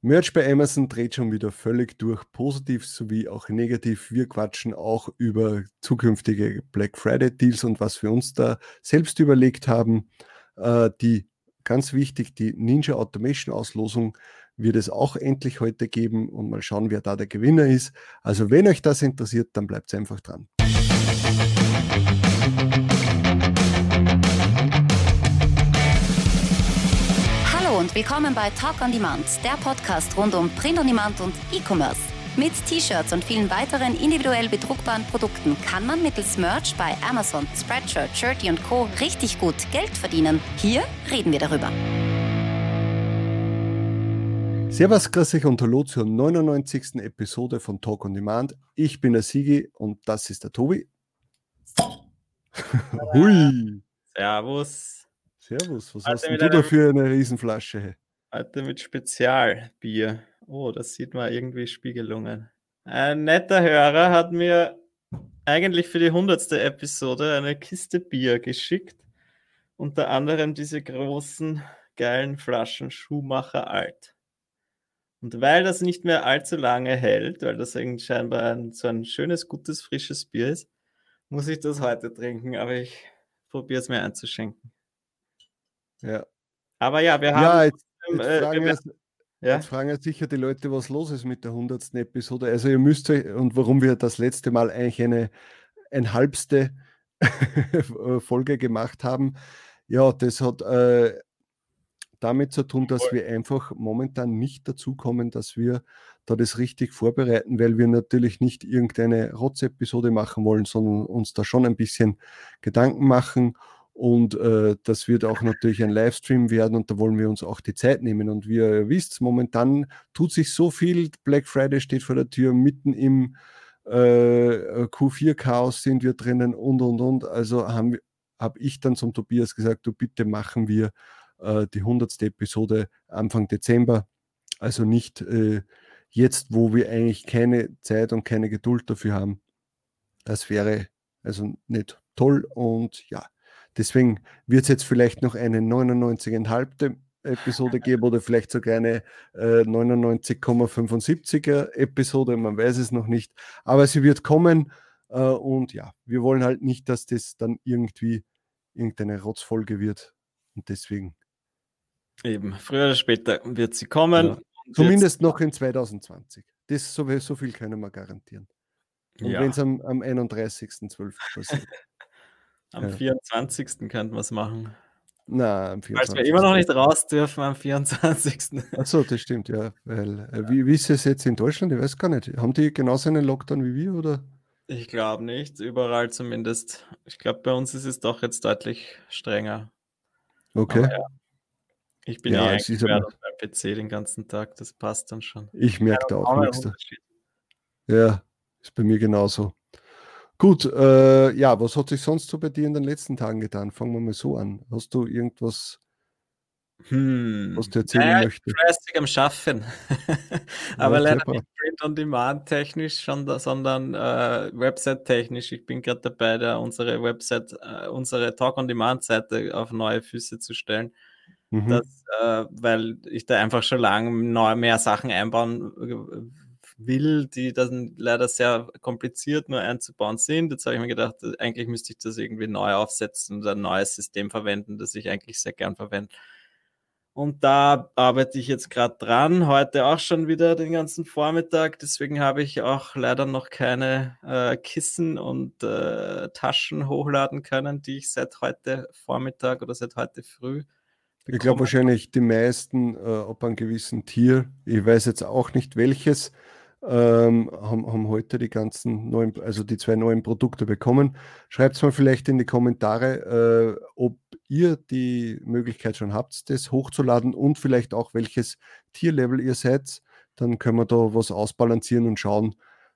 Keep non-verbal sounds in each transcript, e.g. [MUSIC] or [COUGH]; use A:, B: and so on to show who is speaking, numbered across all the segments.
A: Merch bei Amazon dreht schon wieder völlig durch, positiv sowie auch negativ. Wir quatschen auch über zukünftige Black Friday Deals und was wir uns da selbst überlegt haben. Äh, die ganz wichtig, die Ninja Automation Auslosung wird es auch endlich heute geben und mal schauen, wer da der Gewinner ist. Also wenn euch das interessiert, dann bleibt einfach dran.
B: Willkommen bei Talk on Demand, der Podcast rund um Print on Demand und E-Commerce. Mit T-Shirts und vielen weiteren individuell bedruckbaren Produkten kann man mittels Merch bei Amazon, Spreadshirt, Shirty und Co. richtig gut Geld verdienen. Hier reden wir darüber.
A: Servus, grüß euch und hallo zur 99. Episode von Talk on Demand. Ich bin der Sigi und das ist der Tobi. [LAUGHS]
C: Hui. Servus.
A: Servus, was Heute hast du da für eine Riesenflasche?
C: Heute mit Spezialbier. Oh, das sieht man irgendwie Spiegelungen. Ein netter Hörer hat mir eigentlich für die 100. Episode eine Kiste Bier geschickt. Unter anderem diese großen, geilen Flaschen Schuhmacher Alt. Und weil das nicht mehr allzu lange hält, weil das irgendwie scheinbar ein, so ein schönes, gutes, frisches Bier ist, muss ich das heute trinken, aber ich probiere es mir einzuschenken.
A: Ja.
C: Aber ja, wir haben.
A: Ja, jetzt, jetzt, äh, fragen, wir, jetzt, ja? jetzt fragen jetzt sicher die Leute, was los ist mit der 100. Episode. Also, ihr müsst euch, und warum wir das letzte Mal eigentlich eine ein halbste [LAUGHS] Folge gemacht haben. Ja, das hat äh, damit zu tun, dass wir einfach momentan nicht dazu kommen, dass wir da das richtig vorbereiten, weil wir natürlich nicht irgendeine Rotz-Episode machen wollen, sondern uns da schon ein bisschen Gedanken machen und äh, das wird auch natürlich ein Livestream werden und da wollen wir uns auch die Zeit nehmen. Und wie ihr wisst, momentan tut sich so viel. Black Friday steht vor der Tür, mitten im äh, Q4-Chaos sind wir drinnen und und und. Also habe hab ich dann zum Tobias gesagt, du bitte machen wir äh, die 100. Episode Anfang Dezember. Also nicht äh, jetzt, wo wir eigentlich keine Zeit und keine Geduld dafür haben. Das wäre also nicht toll und ja Deswegen wird es jetzt vielleicht noch eine 99,5. Episode geben oder vielleicht sogar eine äh, 99,75er Episode, man weiß es noch nicht. Aber sie wird kommen äh, und ja, wir wollen halt nicht, dass das dann irgendwie irgendeine Rotzfolge wird und deswegen.
C: Eben, früher oder später wird sie kommen. Ja.
A: Zumindest noch in 2020. Das so, so viel können wir garantieren. Und ja. wenn es am, am 31.12. passiert.
C: Am ja. 24. könnten wir es machen.
A: Na, am
C: 24. Weil wir immer noch nicht raus dürfen am 24.
A: Achso, das stimmt, ja. Weil, äh, wie, wie ist es jetzt in Deutschland? Ich weiß gar nicht. Haben die genauso einen Lockdown wie wir, oder?
C: Ich glaube nicht, überall zumindest. Ich glaube, bei uns ist es doch jetzt deutlich strenger.
A: Okay. Ja,
C: ich bin ja, ja eigentlich beim PC den ganzen Tag, das passt dann schon.
A: Ich merke da auch nichts. Ja, ist bei mir genauso. Gut, äh, ja, was hat sich sonst so bei dir in den letzten Tagen getan? Fangen wir mal so an. Hast du irgendwas,
C: hm.
A: was du erzählen naja, möchtest?
C: Fleißig am Schaffen. [LAUGHS] Aber ja, leider nicht Print on Demand technisch, sondern äh, Website technisch. Ich bin gerade dabei, da unsere Website, äh, unsere Talk on Demand Seite auf neue Füße zu stellen. Mhm. Das, äh, weil ich da einfach schon lange mehr Sachen einbauen äh, will, die dann leider sehr kompliziert nur einzubauen sind. Jetzt habe ich mir gedacht, eigentlich müsste ich das irgendwie neu aufsetzen und ein neues System verwenden, das ich eigentlich sehr gern verwende. Und da arbeite ich jetzt gerade dran, heute auch schon wieder den ganzen Vormittag. Deswegen habe ich auch leider noch keine äh, Kissen und äh, Taschen hochladen können, die ich seit heute Vormittag oder seit heute früh
A: Bekomme. Ich glaube wahrscheinlich die meisten äh, ob ein gewissen Tier, ich weiß jetzt auch nicht welches, ähm, haben, haben heute die ganzen neuen, also die zwei neuen Produkte bekommen. Schreibt es mal vielleicht in die Kommentare, äh, ob ihr die Möglichkeit schon habt, das hochzuladen und vielleicht auch welches Tierlevel ihr seid. Dann können wir da was ausbalancieren und schauen.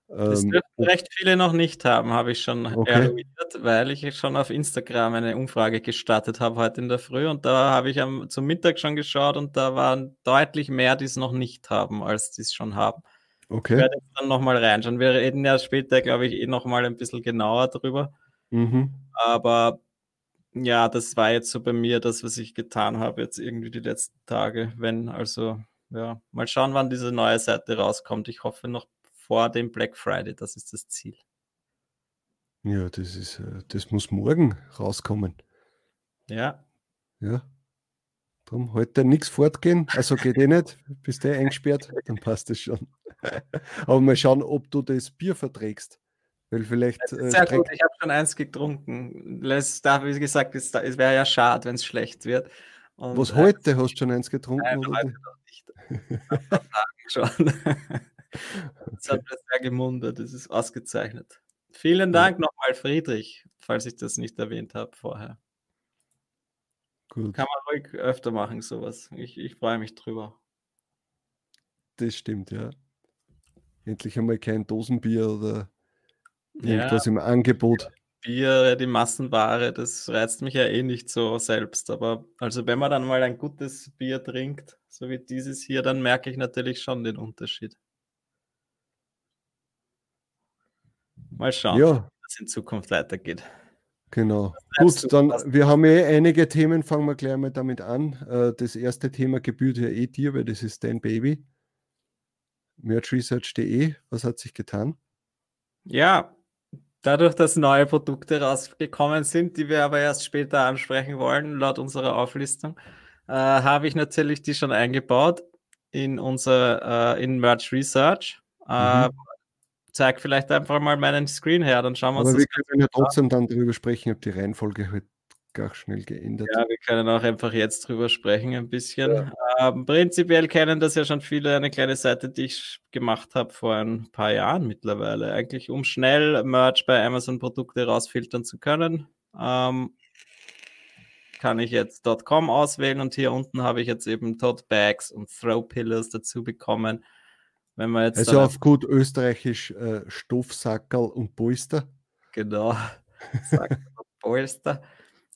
C: Das ähm, dürften recht viele noch nicht haben, habe ich schon okay. eruiert, weil ich schon auf Instagram eine Umfrage gestartet habe heute in der Früh und da habe ich am, zum Mittag schon geschaut und da waren deutlich mehr, die es noch nicht haben, als die es schon haben.
A: Okay.
C: Ich werde jetzt dann nochmal reinschauen. Wir reden ja später, glaube ich, eh nochmal ein bisschen genauer drüber.
A: Mhm.
C: Aber ja, das war jetzt so bei mir das, was ich getan habe, jetzt irgendwie die letzten Tage. Wenn, also ja, mal schauen, wann diese neue Seite rauskommt. Ich hoffe noch vor dem Black Friday, das ist das Ziel.
A: Ja, das ist, äh, das muss morgen rauskommen.
C: Ja.
A: Ja. Darum heute nichts fortgehen. Also geht eh nicht. Bist du eh eingesperrt, dann passt es schon. Aber mal schauen, ob du das Bier verträgst. Weil vielleicht.
C: Äh, sehr gut, ich habe schon eins getrunken. Es, da, wie gesagt, es, es wäre ja schade, wenn es schlecht wird.
A: Und, Was äh, heute? Hast du schon eins getrunken?
C: Nein, oder? heute noch nicht. schon. das hat mir sehr gemundet. Das ist ausgezeichnet. Vielen Dank ja. nochmal, Friedrich, falls ich das nicht erwähnt habe vorher. Gut. Kann man ruhig öfter machen, sowas. Ich, ich freue mich drüber.
A: Das stimmt, ja. Endlich einmal kein Dosenbier oder irgendwas ja. im Angebot.
C: Bier, die Massenware, das reizt mich ja eh nicht so selbst. Aber also wenn man dann mal ein gutes Bier trinkt, so wie dieses hier, dann merke ich natürlich schon den Unterschied. Mal schauen, ja. es in Zukunft weitergeht.
A: Genau. Gut, dann, wir haben eh einige Themen, fangen wir gleich mal damit an. Äh, das erste Thema gebührt ja eh dir, weil das ist dein Baby. Merchresearch.de, was hat sich getan?
C: Ja, dadurch, dass neue Produkte rausgekommen sind, die wir aber erst später ansprechen wollen, laut unserer Auflistung, äh, habe ich natürlich die schon eingebaut in unser äh, in Merch Research. Äh, mhm zeig vielleicht einfach mal meinen Screen her, dann schauen wir
A: uns Aber wir können ja trotzdem dann darüber sprechen, ob die Reihenfolge halt gar schnell geändert
C: Ja, wir können auch einfach jetzt drüber sprechen ein bisschen. Ja. Ähm, prinzipiell kennen das ja schon viele, eine kleine Seite, die ich gemacht habe vor ein paar Jahren mittlerweile. Eigentlich um schnell Merch bei Amazon Produkte rausfiltern zu können. Ähm, kann ich jetzt .com auswählen und hier unten habe ich jetzt eben Tote Bags und Throw Pillows dazu bekommen. Wenn man jetzt
A: also auf gut österreichisch äh, Stoffsackerl und Polster.
C: Genau, [LAUGHS] Sackerl und Polster.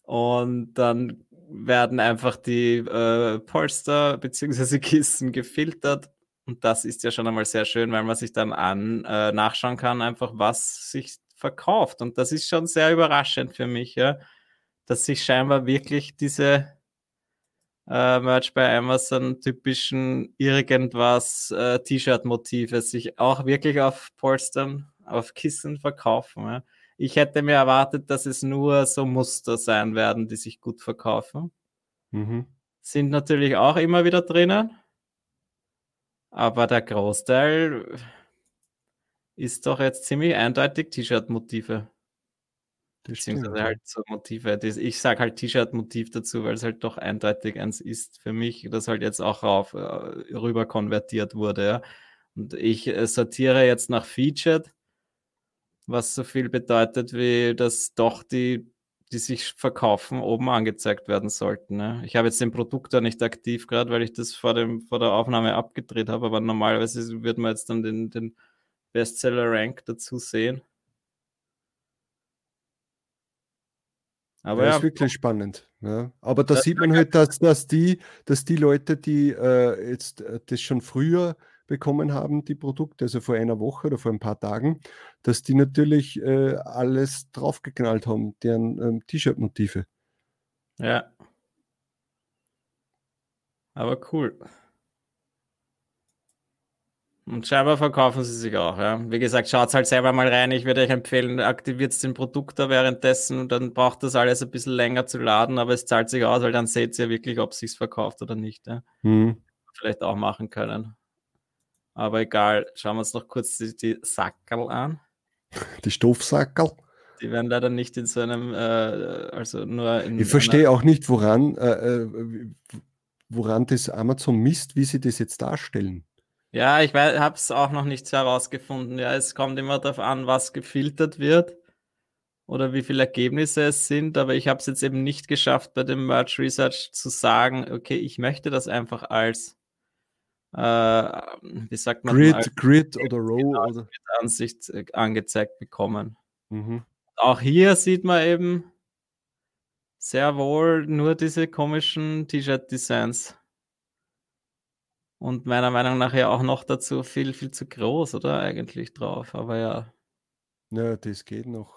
C: Und dann werden einfach die äh, Polster bzw. [LAUGHS] Kissen gefiltert. Und das ist ja schon einmal sehr schön, weil man sich dann an äh, nachschauen kann, einfach was sich verkauft. Und das ist schon sehr überraschend für mich, ja, dass sich scheinbar wirklich diese äh, Merch bei Amazon typischen irgendwas äh, T-Shirt-Motive sich auch wirklich auf Polstern, auf Kissen verkaufen. Ja. Ich hätte mir erwartet, dass es nur so Muster sein werden, die sich gut verkaufen. Mhm. Sind natürlich auch immer wieder drinnen. Aber der Großteil ist doch jetzt ziemlich eindeutig T-Shirt-Motive. Beziehungsweise halt so Motive. Ich sage halt T-Shirt-Motiv dazu, weil es halt doch eindeutig eins ist für mich, das halt jetzt auch rauf, äh, rüber konvertiert wurde. Ja. Und ich äh, sortiere jetzt nach Featured, was so viel bedeutet, wie dass doch die, die sich verkaufen, oben angezeigt werden sollten. Ne? Ich habe jetzt den Produkt da nicht aktiv gerade, weil ich das vor, dem, vor der Aufnahme abgedreht habe, aber normalerweise wird man jetzt dann den, den Bestseller-Rank dazu sehen.
A: Aber ja, ja. ist wirklich spannend. Ja. Aber da sieht man halt, dass, dass, die, dass die Leute, die äh, jetzt äh, das schon früher bekommen haben, die Produkte, also vor einer Woche oder vor ein paar Tagen, dass die natürlich äh, alles draufgeknallt haben, deren ähm, T-Shirt-Motive.
C: Ja. Aber cool. Und scheinbar verkaufen sie sich auch. Ja. Wie gesagt, schaut halt selber mal rein. Ich würde euch empfehlen, aktiviert den Produkt da währenddessen und dann braucht das alles ein bisschen länger zu laden, aber es zahlt sich aus, weil dann seht ihr wirklich, ob es sich verkauft oder nicht. Ja. Mhm. Vielleicht auch machen können. Aber egal, schauen wir uns noch kurz die, die Sackerl an.
A: Die Stoffsackerl?
C: Die werden leider nicht in so einem, äh, also nur in.
A: Ich verstehe auch nicht, woran, äh, äh woran das Amazon misst, wie sie das jetzt darstellen.
C: Ja, ich habe es auch noch nicht herausgefunden. Ja, es kommt immer darauf an, was gefiltert wird oder wie viele Ergebnisse es sind. Aber ich habe es jetzt eben nicht geschafft, bei dem Merge Research zu sagen, okay, ich möchte das einfach als, äh, wie sagt man,
A: Grid, als, Grid oder Row genau, oder
C: Ansicht äh, angezeigt bekommen. Mhm. Auch hier sieht man eben sehr wohl nur diese komischen T-Shirt-Designs. Und meiner Meinung nach ja auch noch dazu viel, viel zu groß, oder? Eigentlich drauf. Aber ja.
A: Ja, das geht noch.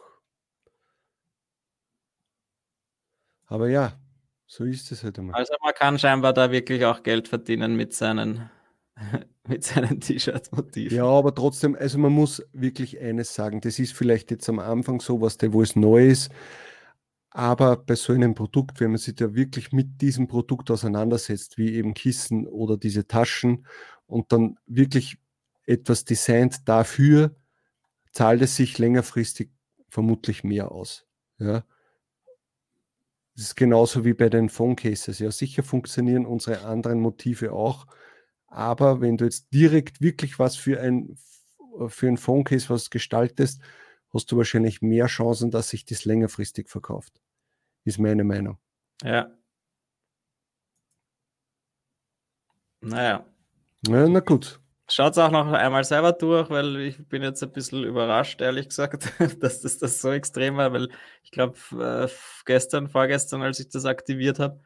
A: Aber ja, so ist es halt
C: einmal. Also man kann scheinbar da wirklich auch Geld verdienen mit seinen [LAUGHS] mit seinen T-Shirt-Motiven.
A: Ja, aber trotzdem, also man muss wirklich eines sagen, das ist vielleicht jetzt am Anfang so, was der, wo es neu ist, aber bei so einem Produkt, wenn man sich da wirklich mit diesem Produkt auseinandersetzt, wie eben Kissen oder diese Taschen und dann wirklich etwas designt dafür, zahlt es sich längerfristig vermutlich mehr aus. Ja. Das ist genauso wie bei den Phone Cases. Ja, sicher funktionieren unsere anderen Motive auch, aber wenn du jetzt direkt wirklich was für ein, für ein Phone Case was gestaltest, hast du wahrscheinlich mehr Chancen, dass sich das längerfristig verkauft. Ist meine Meinung.
C: Ja. Naja.
A: Ja, na gut.
C: Schaut es auch noch einmal selber durch, weil ich bin jetzt ein bisschen überrascht, ehrlich gesagt, [LAUGHS] dass das, das so extrem war, weil ich glaube, äh, gestern, vorgestern, als ich das aktiviert habe,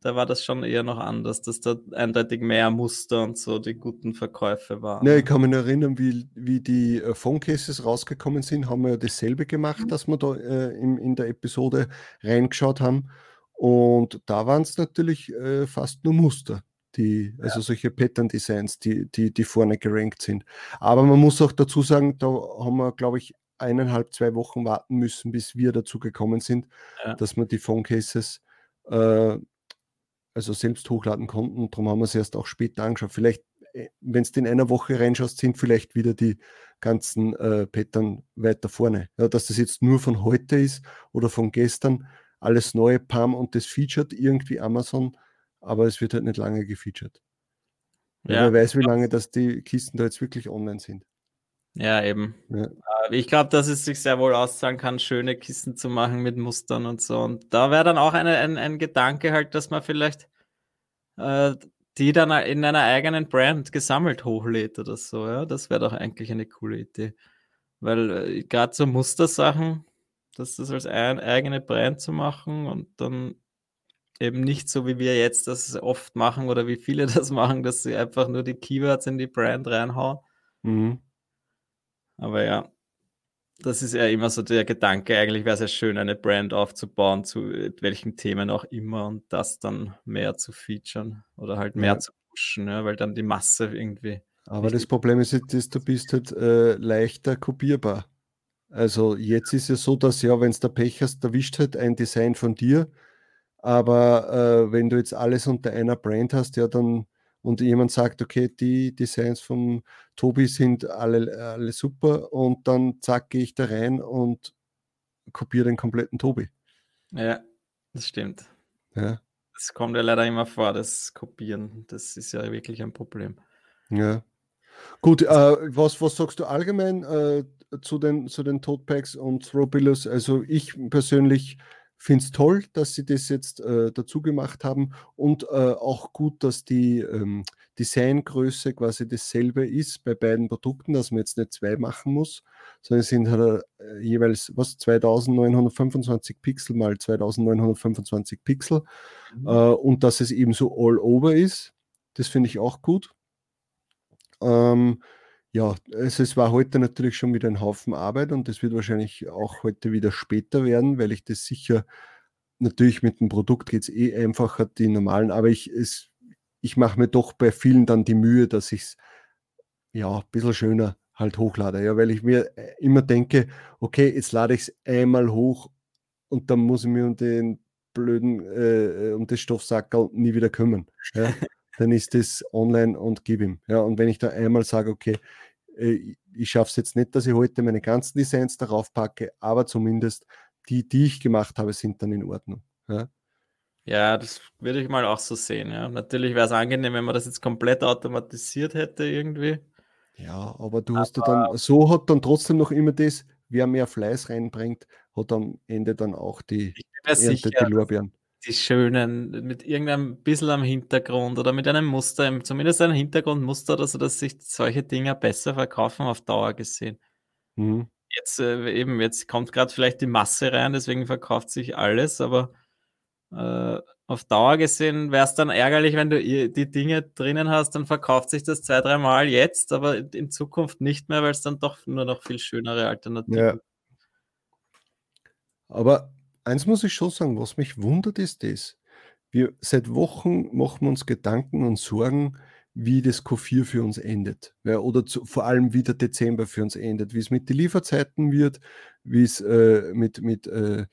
C: da war das schon eher noch anders, dass da eindeutig mehr Muster und so die guten Verkäufe waren.
A: Ja, ich kann mich erinnern, wie, wie die äh, Phone Cases rausgekommen sind, haben wir ja dasselbe gemacht, mhm. dass wir da äh, in, in der Episode reingeschaut haben. Und da waren es natürlich äh, fast nur Muster, die, ja. also solche Pattern-Designs, die, die, die vorne gerankt sind. Aber man muss auch dazu sagen, da haben wir, glaube ich, eineinhalb, zwei Wochen warten müssen, bis wir dazu gekommen sind, ja. dass wir die Phone Cases äh, also selbst hochladen konnten. Darum haben wir es erst auch später angeschaut. Vielleicht, äh, wenn du in einer Woche reinschaust, sind vielleicht wieder die ganzen äh, Pattern weiter vorne. Ja, dass das jetzt nur von heute ist oder von gestern, alles neue Palm und das featured irgendwie Amazon, aber es wird halt nicht lange gefeatured. Ja, Wer weiß, wie lange dass die Kisten da jetzt wirklich online sind.
C: Ja, eben. Ja. Äh, ich glaube, dass es sich sehr wohl auszahlen kann, schöne Kisten zu machen mit Mustern und so. Und da wäre dann auch eine, ein, ein Gedanke halt, dass man vielleicht äh, die dann in einer eigenen Brand gesammelt hochlädt oder so. Ja, das wäre doch eigentlich eine coole Idee. Weil äh, gerade so Mustersachen, das ist als ein, eigene Brand zu machen und dann eben nicht so, wie wir jetzt das oft machen oder wie viele [LAUGHS] das machen, dass sie einfach nur die Keywords in die Brand reinhauen. Mhm. Aber ja, das ist ja immer so der Gedanke. Eigentlich wäre es ja schön, eine Brand aufzubauen, zu welchen Themen auch immer und das dann mehr zu featuren oder halt mehr ja. zu pushen, ja, weil dann die Masse irgendwie.
A: Aber das Problem ist jetzt, du bist halt äh, leichter kopierbar. Also jetzt ist es so, dass ja, wenn es der Pech hast, erwischt halt ein Design von dir. Aber äh, wenn du jetzt alles unter einer Brand hast, ja, dann und jemand sagt, okay, die Designs von Tobi sind alle, alle super und dann zack, gehe ich da rein und kopiere den kompletten Tobi.
C: Ja, das stimmt.
A: Ja.
C: Das kommt ja leider immer vor, das Kopieren. Das ist ja wirklich ein Problem.
A: Ja. Gut, äh, was, was sagst du allgemein äh, zu den, zu den Todpacks und Throwbillos? Also ich persönlich finde es toll, dass sie das jetzt äh, dazu gemacht haben und äh, auch gut, dass die ähm, Designgröße quasi dasselbe ist bei beiden Produkten, dass man jetzt nicht zwei machen muss, sondern es sind halt äh, jeweils was 2925 Pixel mal 2925 Pixel mhm. Äh, und dass es eben so all over ist. Das finde ich auch gut. Ähm, ja, also es war heute natürlich schon wieder ein Haufen Arbeit und das wird wahrscheinlich auch heute wieder später werden, weil ich das sicher, natürlich mit dem Produkt geht es eh einfacher, die normalen, aber ich, ich mache mir doch bei vielen dann die Mühe, dass ich es ja ein bisschen schöner halt hochlade, ja, weil ich mir äh, immer denke, okay, jetzt lade ich es einmal hoch und dann muss ich mir um den blöden, äh, um das Stoffsackerl nie wieder kümmern. Ja. [LAUGHS] dann ist das online und gib ihm. Ja, und wenn ich da einmal sage, okay, äh, ich schaffe es jetzt nicht, dass ich heute meine ganzen Designs darauf packe, aber zumindest die, die ich gemacht habe, sind dann in Ordnung. Ja,
C: ja das würde ich mal auch so sehen. Ja. Natürlich wäre es angenehm, wenn man das jetzt komplett automatisiert hätte irgendwie.
A: Ja, aber du aber hast ja dann, so hat dann trotzdem noch immer das, wer mehr Fleiß reinbringt, hat am Ende dann auch die
C: Ernte, sicher, die Lorbeeren die schönen, mit irgendeinem bisschen am Hintergrund oder mit einem Muster, zumindest ein Hintergrundmuster, also dass sich solche Dinge besser verkaufen auf Dauer gesehen. Mhm. Jetzt äh, eben, jetzt kommt gerade vielleicht die Masse rein, deswegen verkauft sich alles, aber äh, auf Dauer gesehen wäre es dann ärgerlich, wenn du die Dinge drinnen hast, dann verkauft sich das zwei, dreimal jetzt, aber in Zukunft nicht mehr, weil es dann doch nur noch viel schönere Alternativen ja.
A: Aber eins muss ich schon sagen, was mich wundert, ist das. Wir seit Wochen machen wir uns Gedanken und Sorgen, wie das Q4 für uns endet. Ja, oder zu, vor allem, wie der Dezember für uns endet, wie es mit den Lieferzeiten wird, wie es äh, mit, mit äh,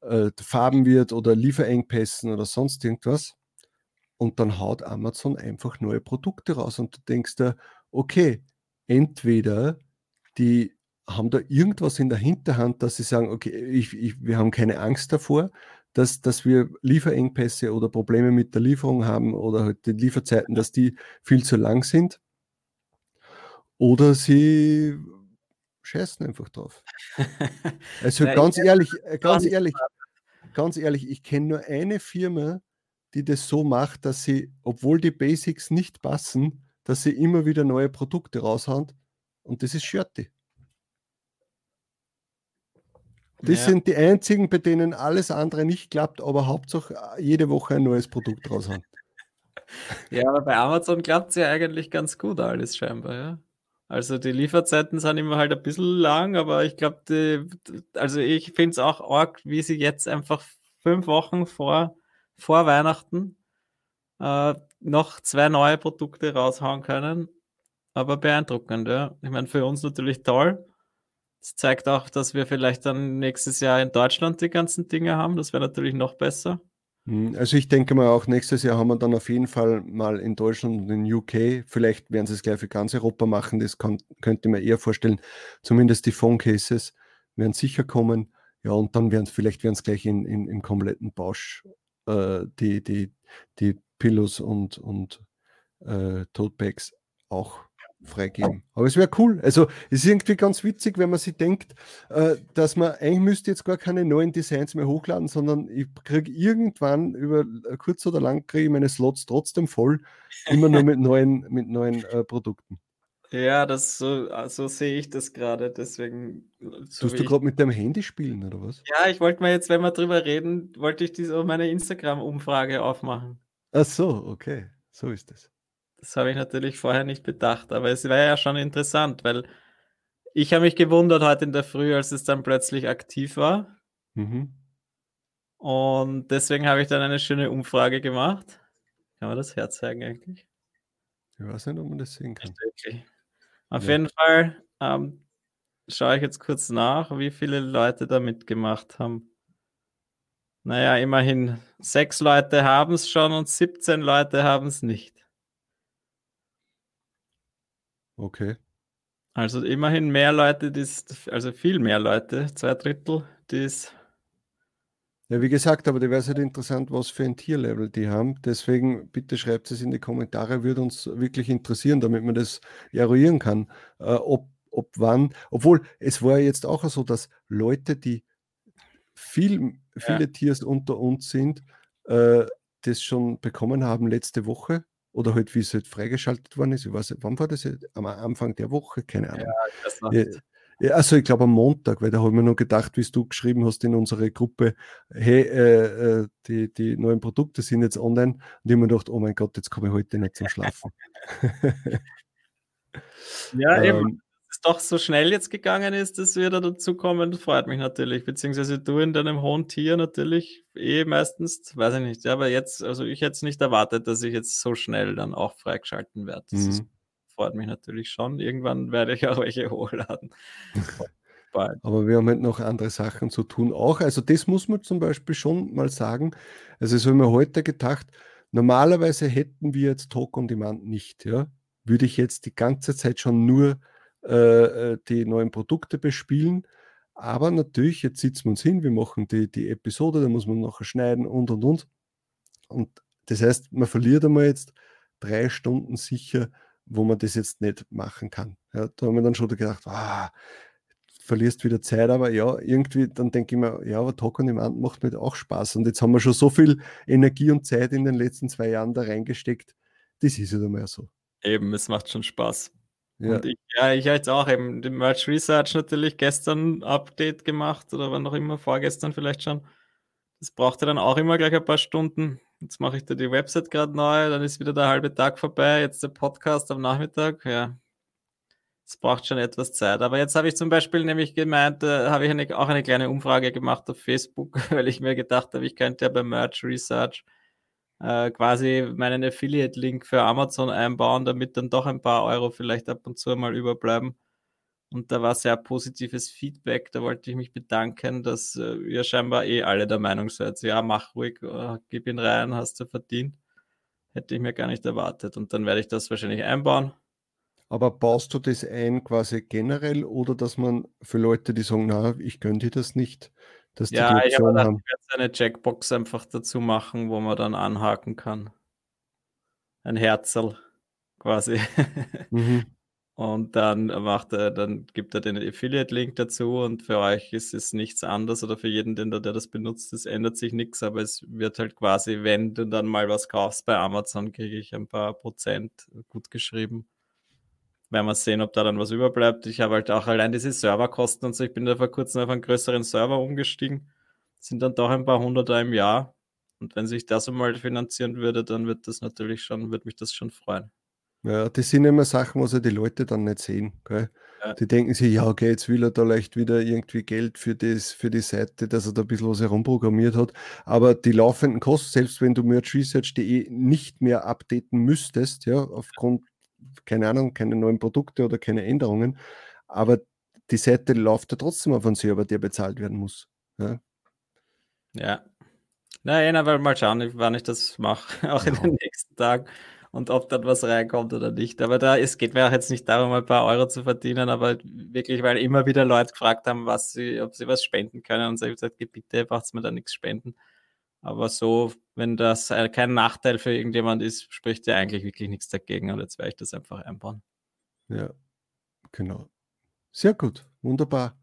A: äh, Farben wird oder Lieferengpässen oder sonst irgendwas. Und dann haut Amazon einfach neue Produkte raus und du denkst da, okay, entweder die haben da irgendwas in der Hinterhand, dass sie sagen, okay, ich, ich, wir haben keine Angst davor, dass, dass wir Lieferengpässe oder Probleme mit der Lieferung haben oder halt die Lieferzeiten, dass die viel zu lang sind. Oder sie scheißen einfach drauf. [LAUGHS] Also ja, [LAUGHS] ganz ehrlich, äh, ganz ehrlich, ganz ehrlich, ich kenne nur eine Firma, die das so macht, dass sie, obwohl die Basics nicht passen, dass sie immer wieder neue Produkte raushauen. Und das ist Shirty. Das ja. sind die einzigen, bei denen alles andere nicht klappt, aber Hauptsache äh, jede Woche ein neues Produkt raushauen. [LAUGHS]
C: Ja, aber bei Amazon klappt es ja eigentlich ganz gut alles scheinbar, ja. Also die Lieferzeiten sind immer halt ein bisschen lang, aber ich glaube, also ich finde es auch arg, wie sie jetzt einfach fünf Wochen vor, vor Weihnachten äh, noch zwei neue Produkte raushauen können. Aber beeindruckend, ja. Ich meine, für uns natürlich toll. Das zeigt auch, dass wir vielleicht dann nächstes Jahr in Deutschland die ganzen Dinge haben. Das wäre natürlich noch besser.
A: Hm, also ich denke mal, auch nächstes Jahr haben wir dann auf jeden Fall mal in Deutschland und in UK, vielleicht werden sie es gleich für ganz Europa machen, das kann, könnte man eher vorstellen, zumindest die Phone Cases werden sicher kommen. Ja, und dann werden vielleicht werden es gleich in, in, im kompletten Bausch äh, die, die, die Pillows und, und äh, Totebags auch freigeben. Aber es wäre cool. Also es ist irgendwie ganz witzig, wenn man sich denkt, äh, dass man eigentlich müsste jetzt gar keine neuen Designs mehr hochladen, sondern ich kriege irgendwann über äh, kurz oder lang kriege ich meine Slots trotzdem voll, immer nur mit neuen, [LAUGHS] mit neuen äh, Produkten.
C: Ja, das so, so sehe ich das gerade. Deswegen.
A: So Tust du gerade mit deinem Handy spielen oder was?
C: Ja, ich wollte mal jetzt, wenn wir drüber reden, wollte ich diese meine Instagram-Umfrage aufmachen.
A: Ach so, okay. So ist es.
C: Das habe ich natürlich vorher nicht bedacht, aber es war ja schon interessant, weil ich habe mich gewundert heute in der Früh, als es dann plötzlich aktiv war. Mhm. Und deswegen habe ich dann eine schöne Umfrage gemacht. Kann man das herzeigen eigentlich?
A: Ich weiß nicht, ob man das sehen kann.
C: Auf ja. jeden Fall ähm, schaue ich jetzt kurz nach, wie viele Leute da mitgemacht haben. Naja, immerhin sechs Leute haben es schon und 17 Leute haben es nicht.
A: Okay.
C: Also immerhin mehr Leute, die's, also viel mehr Leute, zwei Drittel, die es.
A: Ja, wie gesagt, aber die wäre halt interessant, was für ein Tierlevel die haben. Deswegen bitte schreibt es in die Kommentare, würde uns wirklich interessieren, damit man das eruieren kann, äh, ob, ob wann. Obwohl, es war ja jetzt auch so, dass Leute, die viel, viele ja. Tiers unter uns sind, äh, das schon bekommen haben letzte Woche oder halt, wie es halt freigeschaltet worden ist. Ich weiß nicht, wann war das? Am Anfang der Woche? Keine Ahnung. Ja, ja, also ich glaube am Montag, weil da habe ich mir noch gedacht, wie du geschrieben hast in unsere Gruppe, hey, äh, äh, die, die neuen Produkte sind jetzt online. Und ich habe mir gedacht, oh mein Gott, jetzt komme ich heute nicht zum Schlafen.
C: ja, [LAUGHS] eben. Es doch so schnell jetzt gegangen ist, dass wir da dazu kommen, freut mich natürlich. Beziehungsweise du in deinem hohen Tier natürlich eh meistens, weiß ich nicht. Ja, aber jetzt, also ich hätte es nicht erwartet, dass ich jetzt so schnell dann auch freigeschalten werde. Das mhm. ist, freut mich natürlich schon. Irgendwann werde ich [LAUGHS] auch welche hochladen. [LAUGHS]
A: Aber wir haben halt noch andere Sachen zu tun auch. Also das muss man zum Beispiel schon mal sagen. Also so haben wir heute gedacht, normalerweise hätten wir jetzt Talk on Demand nicht. Ja? Würde ich jetzt die ganze Zeit schon nur äh, äh, die neuen Produkte bespielen. Aber natürlich, jetzt sitzen wir uns hin, wir machen die, die Episode, da muss man nachher schneiden und und und. Und das heißt, man verliert einmal jetzt drei Stunden sicher, wo man das jetzt nicht machen kann. Ja, da haben wir dann schon gedacht, ah, verlierst wieder Zeit, aber ja, irgendwie, dann denke ich mir, ja, aber Talk on Demand macht mir auch Spaß. Und jetzt haben wir schon so viel Energie und Zeit in den letzten zwei Jahren da reingesteckt. Das ist ja dann mal so.
C: Eben, es macht schon Spaß. Ja. Und ich, ja, ich jetzt auch eben den Merch Research natürlich gestern Update gemacht oder wann noch immer, vorgestern vielleicht schon. Das brauchte dann auch immer gleich ein paar Stunden. Jetzt mache ich da die Website gerade neu, dann ist wieder der halbe Tag vorbei, jetzt der Podcast am Nachmittag. Ja, es braucht schon etwas Zeit. Aber jetzt habe ich zum Beispiel nämlich gemeint, äh, habe ich eine, auch eine kleine Umfrage gemacht auf Facebook, [LAUGHS] weil ich mir gedacht habe, ich könnte ja beim Merch Research äh, quasi meinen Affiliate-Link für Amazon einbauen, damit dann doch ein paar Euro vielleicht ab und zu mal überbleiben. Und da war sehr positives Feedback. Da wollte ich mich bedanken, dass äh, ihr scheinbar eh alle der Meinung seid, ja, mach ruhig, äh, gib ihn rein, hast du verdient. Hätte ich mir gar nicht erwartet. Und dann werde ich das wahrscheinlich einbauen.
A: Aber baust du das ein quasi generell oder dass man für Leute, die sagen, na, ich gönne dir das nicht, dass
C: ja, die die Option ich habe jetzt eine Checkbox einfach dazu machen, wo man dann anhaken kann. Ein Herzl quasi. [LAUGHS] Mhm. Und dann macht er, dann gibt er den Affiliate-Link dazu und für euch ist es nichts anderes oder für jeden, der, der das benutzt, es ändert sich nichts, aber es wird halt quasi, wenn du dann mal was kaufst bei Amazon, kriege ich ein paar Prozent gut geschrieben. Werden wir sehen, ob da dann was überbleibt. Ich habe halt auch allein diese Serverkosten und so, ich bin da vor kurzem auf einen größeren Server umgestiegen. Sind dann doch ein paar Hunderter im Jahr. Und wenn sich das einmal finanzieren würde, dann wird das natürlich schon, wird mich das schon freuen.
A: Ja, das sind immer Sachen, was ja die Leute dann nicht sehen. Ja. Die denken sich, ja, okay, jetzt will er da leicht wieder irgendwie Geld für, das, für die Seite, dass er da ein bisschen was herumprogrammiert hat. Aber die laufenden Kosten, selbst wenn du merchresearch.de nicht mehr updaten müsstest, ja, aufgrund, keine Ahnung, keine neuen Produkte oder keine Änderungen, aber die Seite läuft ja trotzdem auf einen Server, der bezahlt werden muss. Ja.
C: Ja. Na, na, weil mal schauen, wann ich das mache, [LAUGHS] auch in den nächsten Tagen und ob dann was reinkommt oder nicht. Aber da, es geht mir auch jetzt nicht darum, ein paar Euro zu verdienen, aber wirklich, weil immer wieder Leute gefragt haben, was sie, ob sie was spenden können. Und ich habe gesagt, bitte, braucht mir da nichts spenden. Aber so, wenn das kein Nachteil für irgendjemand ist, spricht ja eigentlich wirklich nichts dagegen. Und jetzt werde ich das einfach einbauen.
A: Ja, genau. Sehr gut, wunderbar.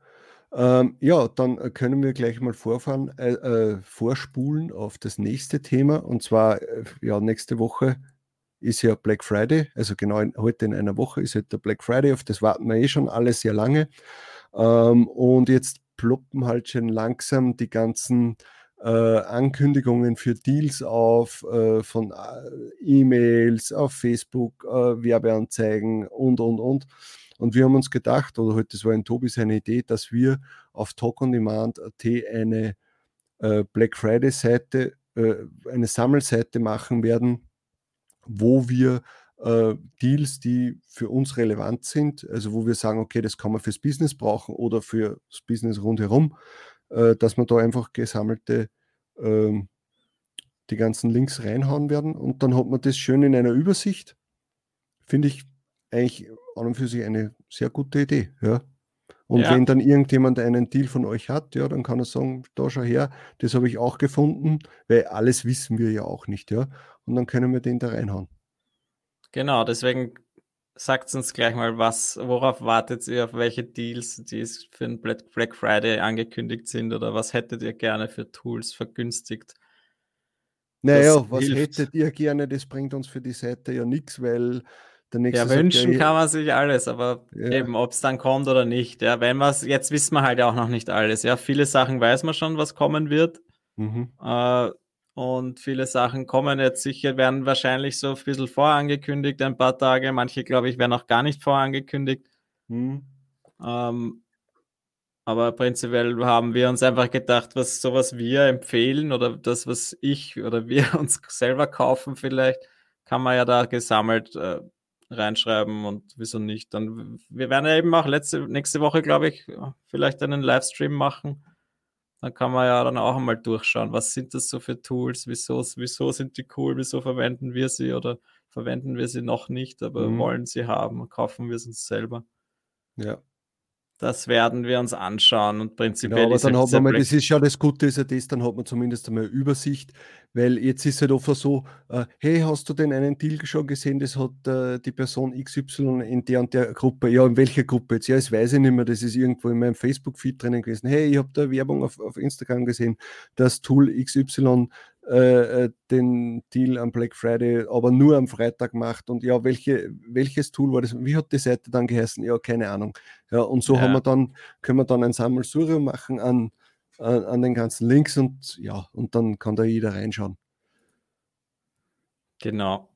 A: Ähm, ja, dann können wir gleich mal vorfahren, äh, äh, vorspulen auf das nächste Thema. Und zwar, äh, ja, nächste Woche ist ja Black Friday, also genau in, heute in einer Woche ist halt der Black Friday, auf das warten wir eh schon alle sehr lange. Ähm, und jetzt ploppen halt schon langsam die ganzen äh, Ankündigungen für Deals auf, äh, von äh, E-Mails, auf Facebook, äh, Werbeanzeigen und, und, und. Und wir haben uns gedacht, oder heute, das war ein Tobi seine Idee, dass wir auf Talk on Demand.at eine äh, Black Friday Seite, äh, eine Sammelseite machen werden, wo wir Deals, die für uns relevant sind, also wo wir sagen, okay, das kann man fürs Business brauchen oder für das Business rundherum, äh, dass man da einfach gesammelte äh, die ganzen Links reinhauen werden und dann hat man das schön in einer Übersicht. Finde ich eigentlich an und für sich eine sehr gute Idee. Ja. Und ja. wenn dann irgendjemand einen Deal von euch hat, ja, dann kann er sagen, da schau her, das habe ich auch gefunden, weil alles wissen wir ja auch nicht, ja und dann können wir den da reinhauen.
C: Genau, deswegen sagt uns gleich mal, was, worauf wartet ihr, auf welche Deals, die für den Black Friday angekündigt sind oder was hättet ihr gerne für Tools vergünstigt?
A: Naja, was hilft. hättet ihr gerne? Das bringt uns für die Seite ja nichts, weil
C: der nächste. Ja, wünschen ja, kann man sich alles, aber ja. eben, ob es dann kommt oder nicht. Ja, wenn was, jetzt wissen wir halt ja auch noch nicht alles. Ja, viele Sachen weiß man schon, was kommen wird. Mhm. Äh, und viele Sachen kommen jetzt sicher, werden wahrscheinlich so ein bisschen vorangekündigt, ein paar Tage. Manche, glaube ich, werden auch gar nicht vorangekündigt. Hm. Ähm, aber prinzipiell haben wir uns einfach gedacht, was sowas wir empfehlen oder das, was ich oder wir [LAUGHS] uns selber kaufen, vielleicht kann man ja da gesammelt äh, reinschreiben und wieso nicht. Dann, wir werden ja eben auch letzte, nächste Woche, glaube ich, vielleicht einen Livestream machen dann kann man ja dann auch einmal durchschauen, was sind das so für Tools, wieso, wieso sind die cool, wieso verwenden wir sie oder verwenden wir sie noch nicht, aber mhm. wollen sie haben, kaufen wir sie uns selber.
A: Ja,
C: das werden wir uns anschauen und prinzipiell.
A: Ja, aber dann hat man mal, das ist ja das Gute, ist ja das, dann hat man zumindest einmal Übersicht, weil jetzt ist halt oft so, äh, hey, hast du denn einen Deal schon gesehen, das hat äh, die Person XY in der und der Gruppe, ja, in welcher Gruppe jetzt? Ja, das weiß ich nicht mehr, das ist irgendwo in meinem Facebook-Feed drinnen gewesen. Hey, ich habe da Werbung auf, auf Instagram gesehen, das Tool XY äh, äh, den Deal am Black Friday, aber nur am Freitag macht. Und ja, welche, welches Tool war das? Wie hat die Seite dann geheißen? Ja, keine Ahnung. Ja, und so ja. haben wir dann, können wir dann ein Sammelsurium machen an, an, an, den ganzen Links und ja, und dann kann da jeder reinschauen.
C: Genau.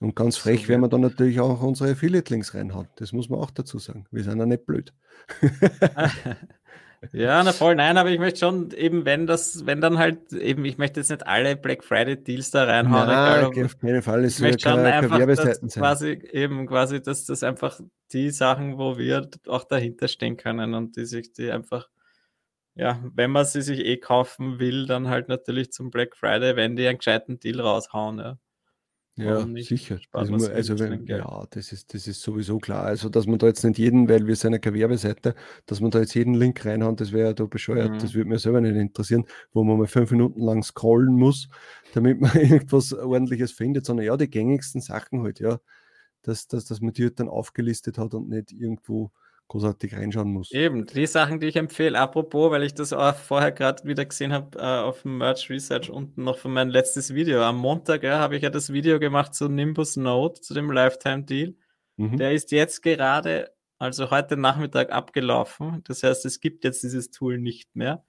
A: Und ganz frech so werden wir dann natürlich auch unsere Affiliate-Links reinhauen. Das muss man auch dazu sagen. Wir sind ja nicht blöd. [LAUGHS] [LAUGHS]
C: Ja, na voll, nein, aber ich möchte schon eben, wenn das, wenn dann halt eben, ich möchte jetzt nicht alle Black Friday Deals da reinhauen.
A: Nein, egal, auf keinen Fall.
C: ich möchte schon einfach, dass quasi eben quasi, dass das einfach die Sachen, wo wir auch dahinter stehen können und die sich die einfach, ja, wenn man sie sich eh kaufen will, dann halt natürlich zum Black Friday, wenn die einen gescheiten Deal raushauen, ja.
A: Ja, sicher. Das muss, also wenn, ja, das ist, das ist sowieso klar. Also, dass man da jetzt nicht jeden, weil wir sind ja keine Werbeseite, dass man da jetzt jeden Link reinhauen, das wäre ja da bescheuert. Mhm. Das würde mir selber nicht interessieren, wo man mal fünf Minuten lang scrollen muss, damit man [LAUGHS] irgendwas ordentliches findet, sondern ja, die gängigsten Sachen halt, ja. Dass, dass, dass man die halt dann aufgelistet hat und nicht irgendwo großartig reinschauen muss.
C: Eben, die Sachen, die ich empfehle. Apropos, weil ich das auch vorher gerade wieder gesehen habe äh, auf dem Merch Research unten noch von meinem letztes Video. Am Montag ja, habe ich ja das Video gemacht zu Nimbus Note, zu dem Lifetime Deal. Mhm. Der ist jetzt gerade, also heute Nachmittag abgelaufen. Das heißt, es gibt jetzt dieses Tool nicht mehr.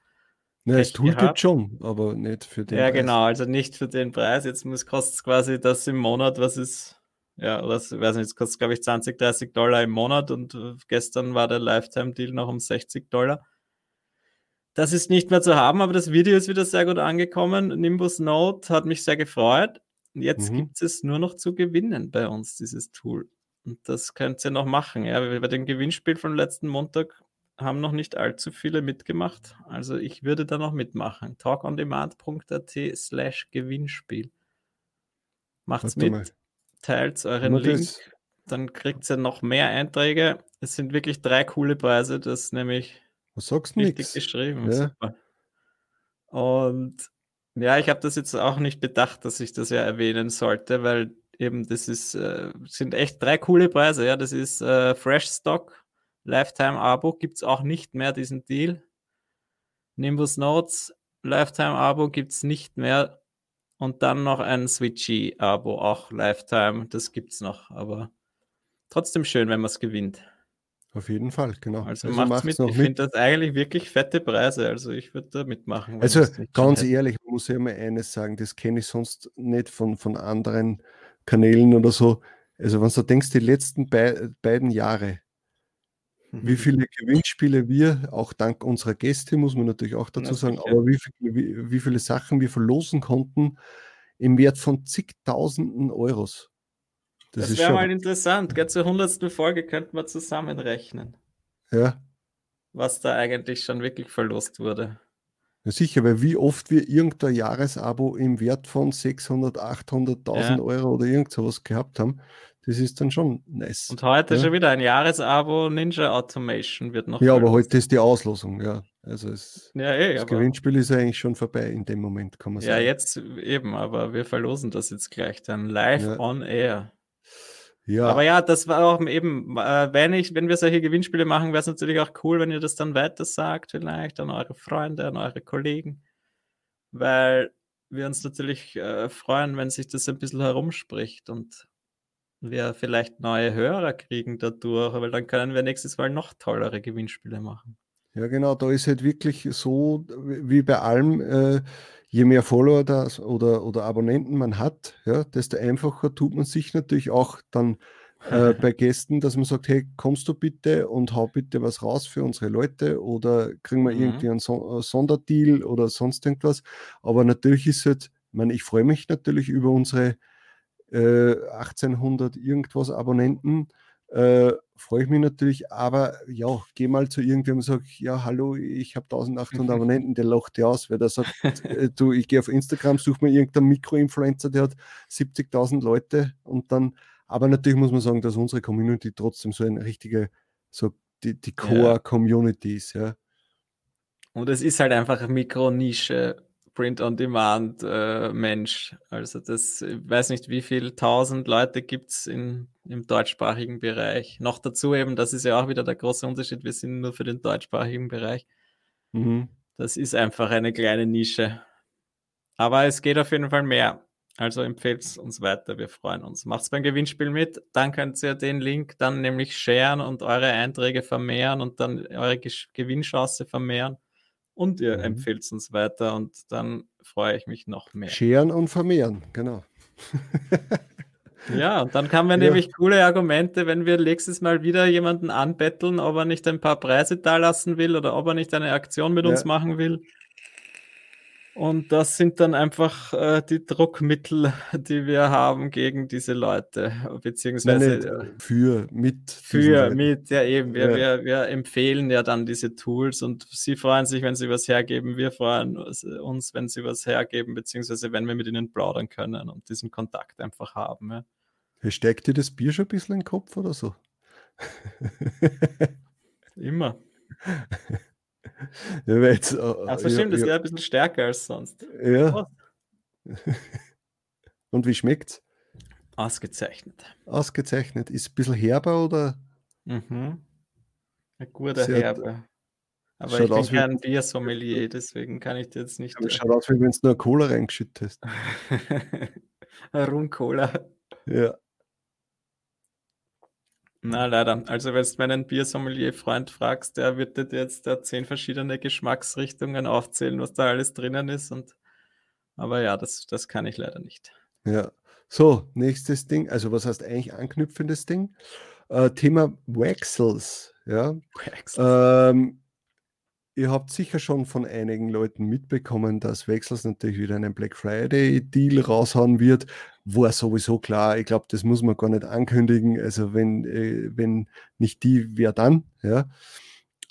A: Ja, das Tool gibt schon, aber nicht für den
C: ja, Preis. Ja, genau, also nicht für den Preis. Jetzt muss kostet es quasi das im Monat, was ist ja, oder weiß nicht, es kostet, glaube ich, 20, 30 Dollar im Monat und äh, gestern war der Lifetime-Deal noch um 60 Dollar. Das ist nicht mehr zu haben, aber das Video ist wieder sehr gut angekommen. Nimbus Note hat mich sehr gefreut. Jetzt mhm. gibt es nur noch zu gewinnen bei uns, dieses Tool. Und das könnt ihr noch machen. Ja, bei dem Gewinnspiel von letzten Montag haben noch nicht allzu viele mitgemacht. Also ich würde da noch mitmachen. talkondemand.at slash Gewinnspiel. Macht's mit. Mal teilt euren Link, das? dann kriegt ihr noch mehr Einträge. Es sind wirklich drei coole Preise, das ist nämlich
A: Was sagst
C: richtig nix? geschrieben. Ja. Super. Und ja, ich habe das jetzt auch nicht bedacht, dass ich das ja erwähnen sollte, weil eben das ist, äh, sind echt drei coole Preise. Ja, das ist äh, Fresh Stock, Lifetime Abo, gibt es auch nicht mehr diesen Deal. Nimbus Notes, Lifetime Abo gibt es nicht mehr. Und dann noch ein Switchy-Abo, auch Lifetime. Das gibt es noch, aber trotzdem schön, wenn man es gewinnt.
A: Auf jeden Fall, genau.
C: Also, also macht's mit. Ich finde das eigentlich wirklich fette Preise. Also ich würde da mitmachen.
A: Also ganz ehrlich, ich muss ja mal eines sagen, das kenne ich sonst nicht von, von anderen Kanälen oder so. Also wenn du denkst, die letzten be beiden Jahre, wie viele Gewinnspiele wir, auch dank unserer Gäste, muss man natürlich auch dazu sagen, aber wie, viel, wie, wie, viele Sachen wir verlosen konnten im Wert von zigtausenden Euros.
C: Das, das wäre mal interessant. Gell? Zur hundertsten Folge könnten wir zusammenrechnen.
A: Ja.
C: Was da eigentlich schon wirklich verlost wurde.
A: Ja, sicher, weil wie oft wir irgendein Jahresabo im Wert von 600, 800.000 ja. Euro oder irgend sowas gehabt haben, das ist dann schon nice.
C: Und heute ja. schon wieder ein Jahresabo Ninja Automation wird noch.
A: Ja, aber heute ist die Auslosung, ja. Also es,
C: ja, ey,
A: das Gewinnspiel ist eigentlich schon vorbei in dem Moment, kann man
C: sagen. Ja, jetzt eben, aber wir verlosen das jetzt gleich dann live on air. Ja. Aber ja, das war auch eben, äh, wenn ich, wenn wir solche Gewinnspiele machen, wäre es natürlich auch cool, wenn ihr das dann weiter sagt, vielleicht an eure Freunde, an eure Kollegen. Weil wir uns natürlich äh, freuen, wenn sich das ein bisschen herumspricht und wir vielleicht neue Hörer kriegen dadurch, weil dann können wir nächstes Mal noch tollere Gewinnspiele machen.
A: Ja, genau, da ist halt wirklich so, wie bei allem, äh, je mehr Follower das oder, oder Abonnenten man hat, ja, desto einfacher tut man sich natürlich auch dann äh, [LAUGHS] bei Gästen, dass man sagt, hey, kommst du bitte und hau bitte was raus für unsere Leute oder kriegen wir mhm. irgendwie einen so Sonderdeal oder sonst irgendwas. Aber natürlich ist es halt, ich meine, ich freue mich natürlich über unsere äh, 1800 irgendwas Abonnenten, äh, freue ich mich natürlich, aber ja, geh mal zu irgendjemandem und sag, ja, hallo, ich habe 1800 Abonnenten, der lacht dir aus, weil der sagt, [LAUGHS] äh, du, ich gehe auf Instagram, suche mir irgendeinen Mikroinfluencer, der hat 70.000 Leute und dann, aber natürlich muss man sagen, dass unsere Community trotzdem so eine richtige, so die, die Core-Community ist, ja.
C: Und es ist halt einfach eine Mikronische Print-on-Demand-Mensch. Äh, also das, ich weiß nicht, wie viele tausend Leute gibt es im deutschsprachigen Bereich. Noch dazu eben, das ist ja auch wieder der große Unterschied, wir sind nur für den deutschsprachigen Bereich. Mhm. Das ist einfach eine kleine Nische. Aber es geht auf jeden Fall mehr. Also empfehlt es uns weiter, wir freuen uns. Macht es beim Gewinnspiel mit, dann könnt ihr den Link dann nämlich sharen und eure Einträge vermehren und dann eure Gewinnchance vermehren und ihr mhm. empfehlt es uns weiter und dann freue ich mich noch mehr.
A: Scheren und vermehren, genau.
C: Ja, und dann haben wir ja. nämlich coole Argumente, wenn wir nächstes Mal wieder jemanden anbetteln, ob er nicht ein paar Preise da lassen will oder ob er nicht eine Aktion mit ja. uns machen will. Und das sind dann einfach äh, die Druckmittel, die wir haben gegen diese Leute, beziehungsweise
A: Nein, für, mit.
C: Für, mit, ja eben. Wir, ja. Wir, wir empfehlen ja dann diese Tools und sie freuen sich, wenn sie was hergeben. Wir freuen uns, wenn sie was hergeben, beziehungsweise wenn wir mit ihnen plaudern können und diesen Kontakt einfach haben. Ja.
A: Steckt dir das Bier schon ein bisschen in den Kopf oder so?
C: Immer. [LAUGHS] [LAUGHS]
A: Ja, jetzt, äh,
C: also stimmt, ja, das wäre ein bisschen stärker als sonst.
A: Ja. [LAUGHS] Und wie schmeckt's?
C: Ausgezeichnet.
A: Ausgezeichnet. Ist ein bisschen herber oder?
C: Mhm. Ein guter Sehr, Herbe. Aber ich bin kein Biersommelier, deswegen kann ich dir jetzt nicht.
A: Aber schaut aus, wie wenn du nur Cola reingeschüttet hast. [LAUGHS]
C: Rum-Cola.
A: Ja.
C: Na, leider. Also, wenn du meinen Biersommelier-Freund fragst, der wird dir jetzt da zehn verschiedene Geschmacksrichtungen aufzählen, was da alles drinnen ist. Und, aber ja, das, das kann ich leider nicht.
A: Ja. So, nächstes Ding. Also, was heißt eigentlich anknüpfendes Ding? Äh, Thema Waxels. Ja. Waxels. Ähm, Ihr habt sicher schon von einigen Leuten mitbekommen, dass Wechsels natürlich wieder einen Black Friday Deal raushauen wird. War sowieso klar. Ich glaube, das muss man gar nicht ankündigen. Also wenn, äh, wenn nicht die, wer dann? Ja.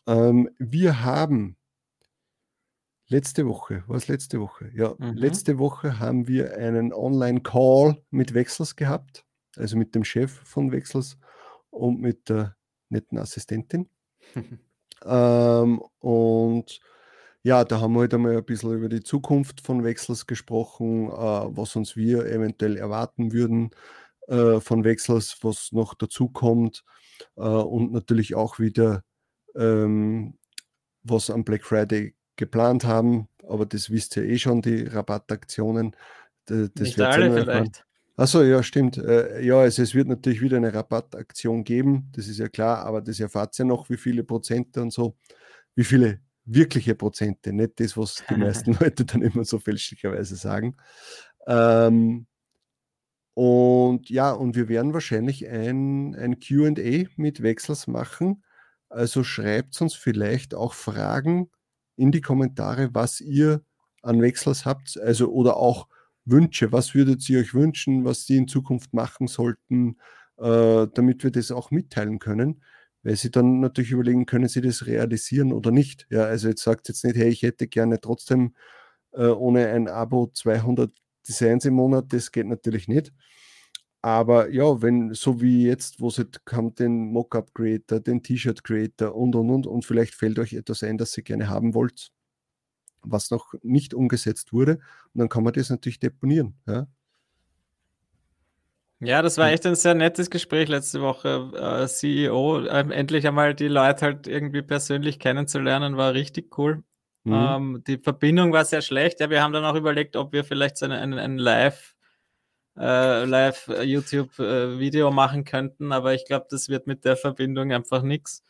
A: Ähm, wir haben letzte Woche, war es letzte Woche? Ja, mhm. letzte Woche haben wir einen Online-Call mit Wechsels gehabt, also mit dem Chef von Wechsels und mit der netten Assistentin. [LAUGHS] Ähm, und ja, da haben wir halt einmal ein bisschen über die Zukunft von Wechsels gesprochen, äh, was uns wir eventuell erwarten würden äh, von Wechsels, was noch dazu kommt äh, und natürlich auch wieder, ähm, was am Black Friday geplant haben. Aber das wisst ihr eh schon, die Rabattaktionen.
C: Das Nicht alle vielleicht.
A: Achso, ja, stimmt. Äh, ja, also es wird natürlich wieder eine Rabattaktion geben, das ist ja klar, aber das erfahrt ja noch, wie viele Prozente und so, wie viele wirkliche Prozente, nicht das, was die [LAUGHS] meisten Leute dann immer so fälschlicherweise sagen. Ähm, und ja, und wir werden wahrscheinlich ein, ein QA mit Wechsels machen. Also schreibt uns vielleicht auch Fragen in die Kommentare, was ihr an Wechsels habt, also oder auch Wünsche. Was würdet ihr euch wünschen, was sie in Zukunft machen sollten, äh, damit wir das auch mitteilen können? Weil sie dann natürlich überlegen, können sie das realisieren oder nicht. Ja, also jetzt sagt jetzt nicht, hey, ich hätte gerne trotzdem äh, ohne ein Abo 200 Designs im Monat, das geht natürlich nicht. Aber ja, wenn, so wie jetzt, wo es halt kommt, den Mockup Creator, den T-Shirt Creator und und und und vielleicht fällt euch etwas ein, das ihr gerne haben wollt, was noch nicht umgesetzt wurde. Und dann kann man das natürlich deponieren. Ja,
C: ja das war echt ein sehr nettes Gespräch letzte Woche. Äh, CEO, äh, endlich einmal die Leute halt irgendwie persönlich kennenzulernen, war richtig cool. Mhm. Ähm, die Verbindung war sehr schlecht. Ja, wir haben dann auch überlegt, ob wir vielleicht so ein, ein Live- äh, live YouTube-Video machen könnten, aber ich glaube, das wird mit der Verbindung einfach nichts.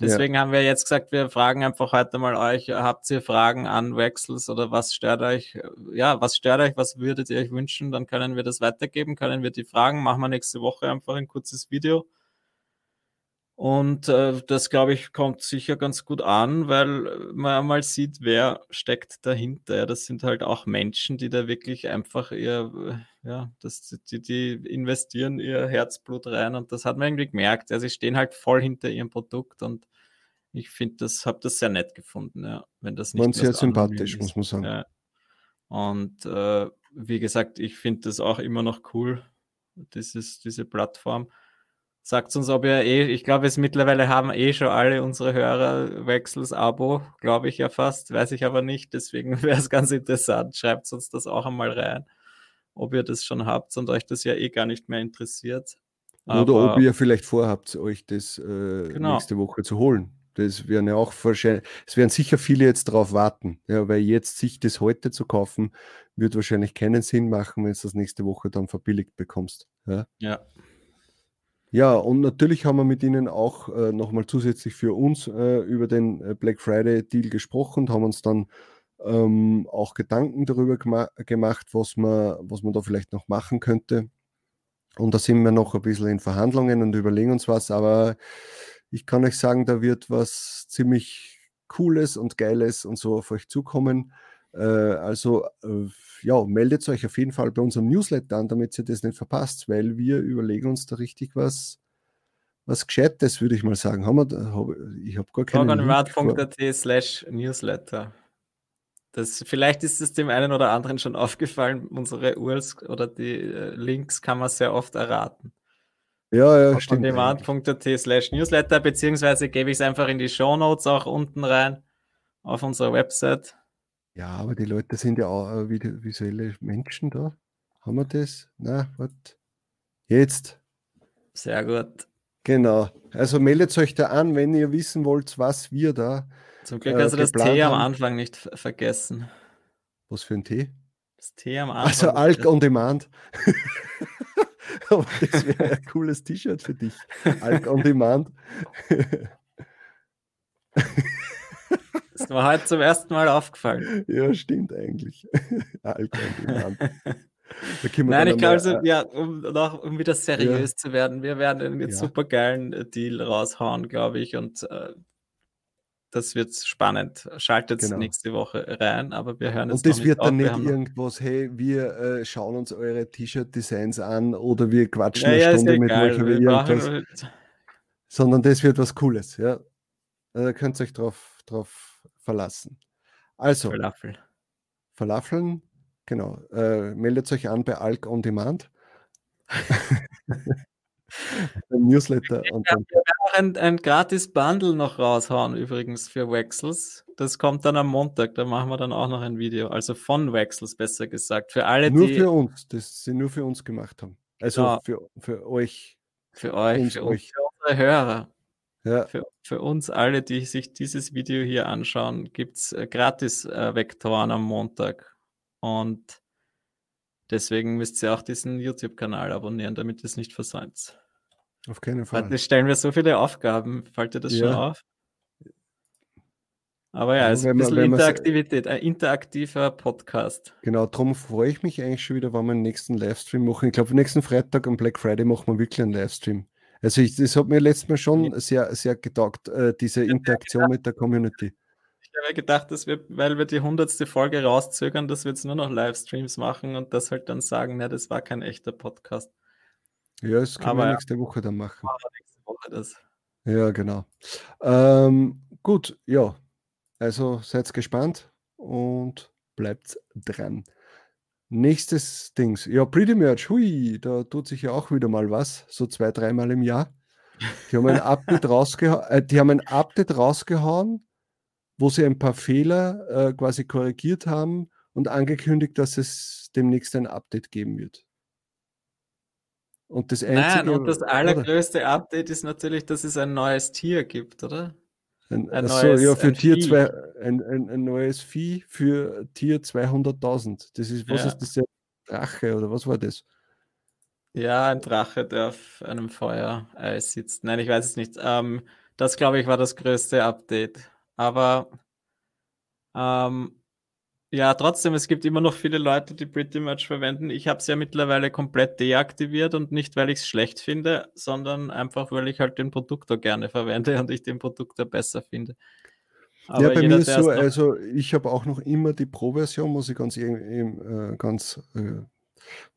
C: Deswegen ja. haben wir jetzt gesagt, wir fragen einfach heute mal euch, habt ihr Fragen an Wechsels oder was stört euch? Ja, was stört euch? Was würdet ihr euch wünschen? Dann können wir das weitergeben, können wir die Fragen, machen wir nächste Woche einfach ein kurzes Video. Und äh, das, glaube ich, kommt sicher ganz gut an, weil man mal sieht, wer steckt dahinter. Ja, das sind halt auch Menschen, die da wirklich einfach ihr, ja, das, die, die investieren ihr Herzblut rein und das hat man irgendwie gemerkt. Ja, sie stehen halt voll hinter ihrem Produkt und ich finde das, habe das sehr nett gefunden, ja, wenn das
A: nicht. Sehr sympathisch, muss man sagen. Ja.
C: Und äh, wie gesagt, ich finde das auch immer noch cool, dieses, diese Plattform. Sagt uns, ob ihr eh, ich glaube, es mittlerweile haben eh schon alle unsere Hörer Wechsels-Abo, glaube ich ja fast, weiß ich aber nicht. Deswegen [LAUGHS] wäre es ganz interessant. Schreibt uns das auch einmal rein, ob ihr das schon habt und euch das ja eh gar nicht mehr interessiert.
A: Oder aber, ob ihr vielleicht vorhabt, euch das äh, genau. nächste Woche zu holen. Das werden ja auch wahrscheinlich, es werden sicher viele jetzt darauf warten, ja, weil jetzt sich das heute zu kaufen, wird wahrscheinlich keinen Sinn machen, wenn du das nächste Woche dann verbilligt bekommst. Ja.
C: ja.
A: Ja, und natürlich haben wir mit Ihnen auch äh, nochmal zusätzlich für uns äh, über den äh, Black Friday Deal gesprochen und haben uns dann ähm, auch Gedanken darüber gema gemacht, was man, was man da vielleicht noch machen könnte. Und da sind wir noch ein bisschen in Verhandlungen und überlegen uns was, aber ich kann euch sagen, da wird was ziemlich Cooles und Geiles und so auf euch zukommen. Äh, also äh, ja, meldet euch auf jeden Fall bei unserem Newsletter an, damit ihr das nicht verpasst, weil wir überlegen uns da richtig was, was Gescheites, würde ich mal sagen. Haben wir, hab, ich habe gar keine
C: Programmat.at slash Newsletter. Das, vielleicht ist es dem einen oder anderen schon aufgefallen, unsere URLs oder die äh, Links kann man sehr oft erraten.
A: Ja, ja, Auf stimmt.
C: demand.at slash Newsletter, beziehungsweise gebe ich es einfach in die Show Notes auch unten rein auf unserer Website.
A: Ja, aber die Leute sind ja auch äh, visuelle Menschen da. Haben wir das? Na, was? Jetzt.
C: Sehr gut.
A: Genau. Also meldet euch da an, wenn ihr wissen wollt, was wir da.
C: Zum Glück äh, hast du das T am Anfang nicht vergessen.
A: Was für ein T?
C: Das T am
A: Anfang. Also Alk on Demand. [LAUGHS] Das wäre ein cooles T-Shirt für dich. Alk on Demand. [LAUGHS]
C: Das war heute zum ersten Mal aufgefallen.
A: Ja, stimmt eigentlich. Alk on Demand.
C: Nein, ich glaube, also, ja, um, noch, um wieder seriös ja. zu werden, wir werden einen ja. super geilen äh, Deal raushauen, glaube ich. Und äh, das wird spannend. Schaltet genau. nächste Woche rein, aber wir hören
A: es Und das wird dann nicht irgendwas, hey, wir äh, schauen uns eure T-Shirt-Designs an oder wir quatschen ja, eine ja, Stunde mit euch über irgendwas. Halt sondern das wird was Cooles, ja. Da könnt ihr euch drauf, drauf verlassen. Also,
C: Falafel.
A: Falafeln, Genau. Äh, meldet euch an bei Alk on Demand. [LAUGHS]
C: Newsletter. Und dann wir werden auch ein, ein gratis Bundle noch raushauen, übrigens für Wexels. Das kommt dann am Montag, da machen wir dann auch noch ein Video. Also von Wexels, besser gesagt. Für alle,
A: nur
C: die.
A: Nur für uns, das sie nur für uns gemacht haben. Also ja. für, für euch.
C: Für euch, für, euch. für unsere Hörer. Ja. Für, für, uns alle, die sich dieses Video hier anschauen, gibt es äh, gratis äh, Vektoren am Montag. Und deswegen müsst ihr auch diesen YouTube-Kanal abonnieren, damit ihr es nicht versäumt.
A: Auf keinen Fall.
C: Heute stellen wir so viele Aufgaben. Fällt dir das ja. schon auf? Aber ja, es ist ein bisschen man, Interaktivität, ein interaktiver Podcast.
A: Genau, darum freue ich mich eigentlich schon wieder, wenn wir den nächsten Livestream machen. Ich glaube, nächsten Freitag am Black Friday machen wir wirklich einen Livestream. Also ich, das hat mir letztes Mal schon sehr, sehr getaugt, äh, diese Interaktion mit der Community.
C: Ich habe gedacht, dass wir, weil wir die hundertste Folge rauszögern, dass wir jetzt nur noch Livestreams machen und das halt dann sagen, na, das war kein echter Podcast.
A: Ja, das können Aber wir nächste Woche dann machen.
C: Nächste Woche das.
A: Ja, genau. Ähm, gut, ja. Also seid gespannt und bleibt dran. Nächstes Dings. Ja, Pretty Merch, hui, da tut sich ja auch wieder mal was, so zwei, dreimal im Jahr. Die haben ein [LAUGHS] Update, rausgeha äh, die haben ein Update rausgehauen wo sie ein paar Fehler äh, quasi korrigiert haben und angekündigt, dass es demnächst ein Update geben wird.
C: Und das einzige, Nein, und das allergrößte oder? Update ist natürlich, dass es ein neues Tier gibt, oder?
A: Ein, ein achso, neues, ja, für Tier 2, ein, ein, ein, neues Vieh für Tier 200.000. Das ist, was ja. ist das? Der Drache oder was war das?
C: Ja, ein Drache, der auf einem Feuereis sitzt. Nein, ich weiß es nicht. Ähm, das, glaube ich, war das größte Update. Aber ähm, ja, trotzdem, es gibt immer noch viele Leute, die Pretty Much verwenden. Ich habe es ja mittlerweile komplett deaktiviert und nicht, weil ich es schlecht finde, sondern einfach, weil ich halt den Produktor gerne verwende [LAUGHS] und ich den Produktor besser finde.
A: Aber ja, bei jeder, mir ist so, also ich habe auch noch immer die Pro-Version, muss ich ganz, äh, ganz äh,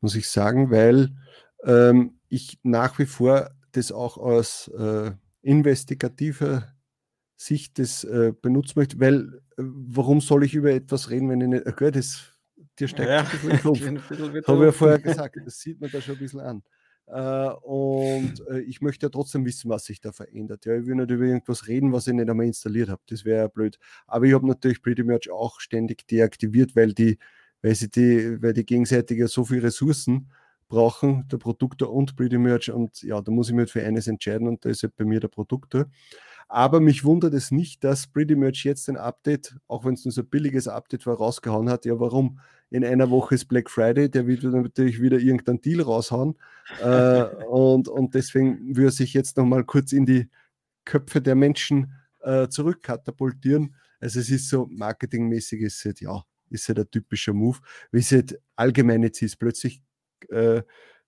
A: muss ich sagen, weil ähm, ich nach wie vor das auch als äh, investigative Sicht das äh, benutzen möchte, weil äh, warum soll ich über etwas reden, wenn ich nicht, okay, das, dir steigt ja, ein bisschen den [LAUGHS] Kopf. Habe ich ja vorher [LAUGHS] gesagt, das sieht man da schon ein bisschen an. Uh, und uh, ich möchte ja trotzdem wissen, was sich da verändert. Ja, ich will nicht über irgendwas reden, was ich nicht einmal installiert habe. Das wäre ja blöd. Aber ich habe natürlich Pretty Merch auch ständig deaktiviert, weil die, weil sie die, weil die gegenseitig ja so viele Ressourcen brauchen, der Produktor und Pretty Merch. Und ja, da muss ich mir für eines entscheiden und da ist halt bei mir der Produktor. Aber mich wundert es nicht, dass Pretty Merch jetzt ein Update, auch wenn es nur so ein billiges Update war, rausgehauen hat. Ja, warum? In einer Woche ist Black Friday, der wird natürlich wieder irgendeinen Deal raushauen. äh, [LAUGHS] und, und deswegen würde sich jetzt nochmal kurz in die Köpfe der Menschen äh, zurückkatapultieren. Also es ist so marketingmäßig, ist halt, ja, ist halt ein typischer Move. Wie es halt allgemein jetzt ist, plötzlich äh,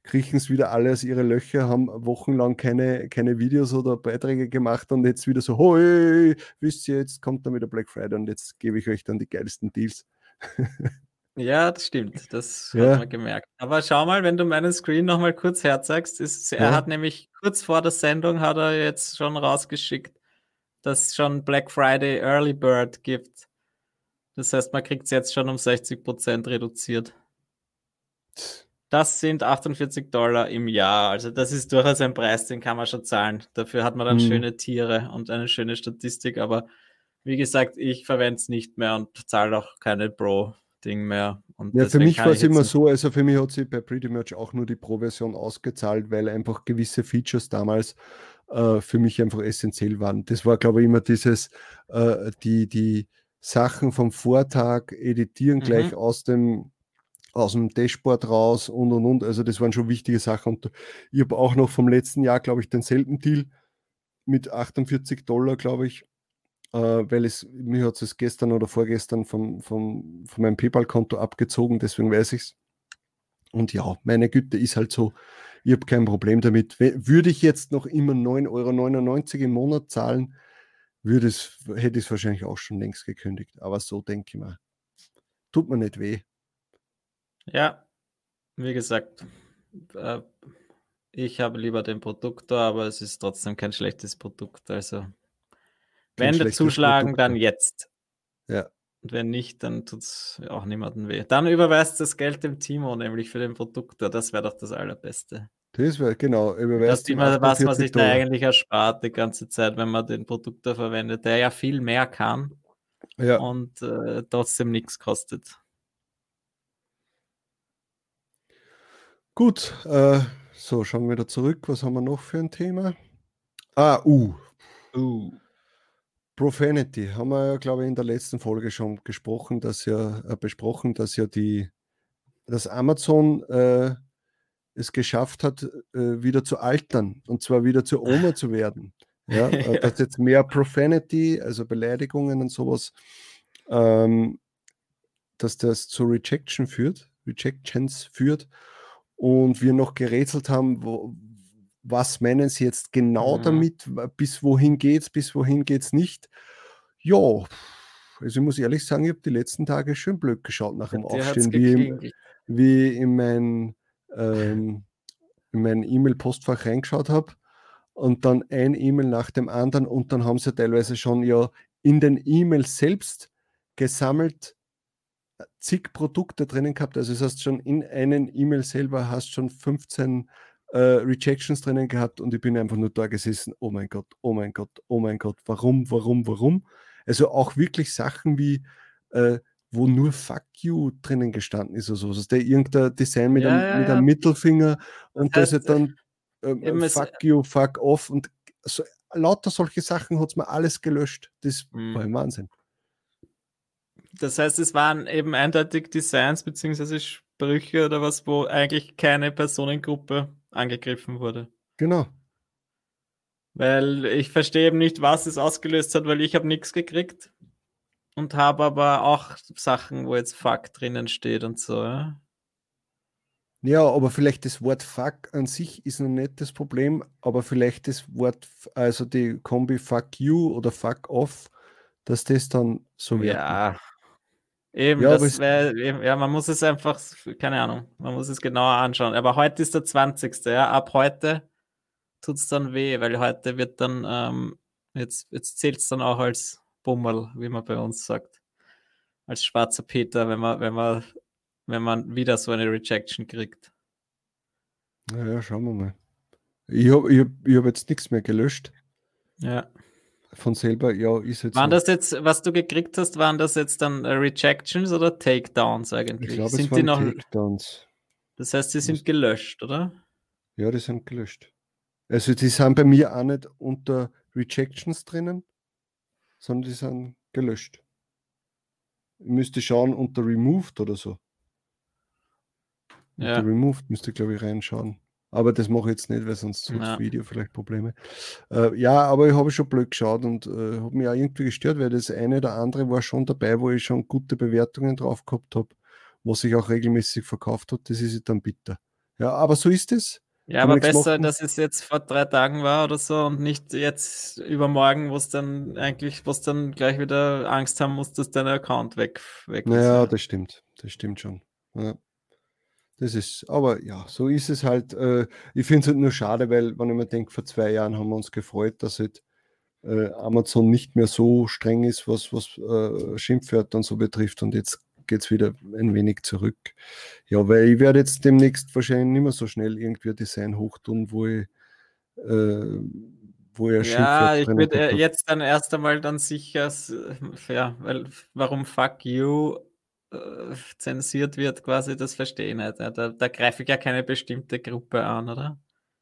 A: kriechen es wieder alle aus ihre Löcher, haben wochenlang keine, keine Videos oder Beiträge gemacht und jetzt wieder so, hoi, wisst ihr, jetzt kommt dann wieder Black Friday und jetzt gebe ich euch dann die geilsten Deals. [LAUGHS]
C: Ja, das stimmt. Das ja. hat man gemerkt. Aber schau mal, wenn du meinen Screen nochmal kurz herzeigst, ist, er hat nämlich kurz vor der Sendung hat er jetzt schon rausgeschickt, dass es schon Black Friday Early Bird gibt. Das heißt, man kriegt es jetzt schon um 60% reduziert. Das sind 48 Dollar im Jahr. Also das ist durchaus ein Preis, den kann man schon zahlen. Dafür hat man dann mhm. schöne Tiere und eine schöne Statistik. Aber wie gesagt, ich verwende es nicht mehr und zahle auch keine Pro-Ding mehr. Und
A: ja, für mich war es immer so, also für mich hat sich bei Pretty Much auch nur die Pro-Version ausgezahlt, weil einfach gewisse Features damals äh, für mich einfach essentiell waren. Das war, glaube ich, immer dieses, äh, die, die Sachen vom Vortag editieren mhm. gleich aus dem aus dem Dashboard raus und und und. Also das waren schon wichtige Sachen. Und ich habe auch noch vom letzten Jahr, glaube ich, denselben Deal mit 48 Dollar, glaube ich, äh, weil es, mir hat es gestern oder vorgestern vom, vom, von meinem PayPal-Konto abgezogen, deswegen weiß ich es. Und ja, meine Güte ist halt so, ich habe kein Problem damit. Würde ich jetzt noch immer 9,99 Euro im Monat zahlen, würde es, hätte ich es wahrscheinlich auch schon längst gekündigt. Aber so denke ich mal. Tut mir nicht weh.
C: Ja, wie gesagt, äh, ich habe lieber den Produktor, aber es ist trotzdem kein schlechtes Produkt. Also, wenn wir zuschlagen, Produkt. dann jetzt.
A: Ja.
C: Und wenn nicht, dann tut es auch niemandem weh. Dann überweist das Geld dem Timo, nämlich für den Produktor. Das wäre doch das Allerbeste.
A: Das wäre genau.
C: Das ist immer was, man sich da eigentlich erspart die ganze Zeit, wenn man den Produktor verwendet, der ja viel mehr kann
A: ja.
C: und äh, trotzdem nichts kostet.
A: Gut, äh, so schauen wir wieder zurück. Was haben wir noch für ein Thema? Ah, uh. uh. Profanity haben wir ja, glaube ich, in der letzten Folge schon gesprochen, dass ja äh, besprochen, dass ja die, dass Amazon äh, es geschafft hat, äh, wieder zu altern und zwar wieder zur [LAUGHS] Oma zu werden. Ja, [LAUGHS] äh, dass jetzt mehr Profanity, also Beleidigungen und sowas, ähm, dass das zu Rejection führt, Rejections führt und wir noch gerätselt haben, wo, was meinen Sie jetzt genau mhm. damit, bis wohin geht's, bis wohin geht's nicht. Ja, also ich muss ehrlich sagen, ich habe die letzten Tage schön blöd geschaut nach dem Aufstehen, wie, im, wie in mein ähm, in mein E-Mail-Postfach reingeschaut habe und dann ein E-Mail nach dem anderen und dann haben sie teilweise schon ja in den E-Mails selbst gesammelt zig Produkte drinnen gehabt. Also das heißt schon in einen E-Mail selber hast schon 15 äh, Rejections drinnen gehabt und ich bin einfach nur da gesessen. Oh mein Gott, oh mein Gott, oh mein Gott, warum, warum, warum? Also auch wirklich Sachen wie äh, wo nur Fuck you drinnen gestanden ist oder so. Also der irgendein Design mit, ja, einem, ja, mit einem Mittelfinger und das, das ist dann ähm, Fuck you, Fuck off und so, lauter solche Sachen hat es mir alles gelöscht. Das mhm. war ein Wahnsinn.
C: Das heißt, es waren eben eindeutig Designs bzw. Sprüche oder was, wo eigentlich keine Personengruppe angegriffen wurde.
A: Genau.
C: Weil ich verstehe eben nicht, was es ausgelöst hat, weil ich habe nichts gekriegt und habe aber auch Sachen, wo jetzt Fuck drinnen steht und so. Ja?
A: Ja, aber vielleicht das Wort Fuck an sich ist noch nicht das Problem, aber vielleicht das Wort, also die Kombi Fuck you oder Fuck off, dass das dann so
C: wird. Ja, Eben, ja, das wär, ja, man muss es einfach, keine Ahnung, man muss es genauer anschauen. Aber heute ist der 20. Ja, ab heute tut es dann weh, weil heute wird dann, ähm, jetzt, jetzt zählt es dann auch als Bummel, wie man bei uns sagt. Als schwarzer Peter, wenn man, wenn man, wenn man wieder so eine Rejection kriegt.
A: Naja, schauen wir mal. Ich habe ich hab, ich hab jetzt nichts mehr gelöscht.
C: Ja
A: von selber, ja, ist jetzt.
C: Waren so. das jetzt, was du gekriegt hast, waren das jetzt dann äh, Rejections oder Takedowns eigentlich?
A: Ich glaube, sind es waren die noch, Takedowns.
C: Das heißt, sie sind gelöscht, oder?
A: Ja, die sind gelöscht. Also die sind bei mir auch nicht unter Rejections drinnen, sondern die sind gelöscht. Ich müsste schauen unter Removed oder so. Ja. Unter Removed müsste, glaube ich, reinschauen. Aber das mache ich jetzt nicht, weil sonst hat das Video vielleicht Probleme. Äh, ja, aber ich habe schon blöd geschaut und äh, habe mich auch irgendwie gestört, weil das eine oder andere war schon dabei, wo ich schon gute Bewertungen drauf gehabt habe, was sich auch regelmäßig verkauft hat. Das ist dann bitter. Ja, aber so ist es.
C: Ja, aber besser, machen. dass es jetzt vor drei Tagen war oder so und nicht jetzt übermorgen, wo es dann eigentlich, wo es dann gleich wieder Angst haben muss, dass dein Account weg, weg
A: naja, ist. das stimmt. Das stimmt schon. Ja. Das ist, aber ja, so ist es halt. Äh, ich finde es halt nur schade, weil, wenn ich mir denke, vor zwei Jahren haben wir uns gefreut, dass halt äh, Amazon nicht mehr so streng ist, was, was äh, Schimpfwörter und so betrifft. Und jetzt geht es wieder ein wenig zurück. Ja, weil ich werde jetzt demnächst wahrscheinlich nicht mehr so schnell irgendwie ein Design hochtun, wo ich, äh,
C: wo ich Ja, ich würde jetzt dann erst einmal dann sicher, ja, weil warum fuck you äh, zensiert wird, quasi, das verstehe ich nicht. Da, da greife ich ja keine bestimmte Gruppe an, oder?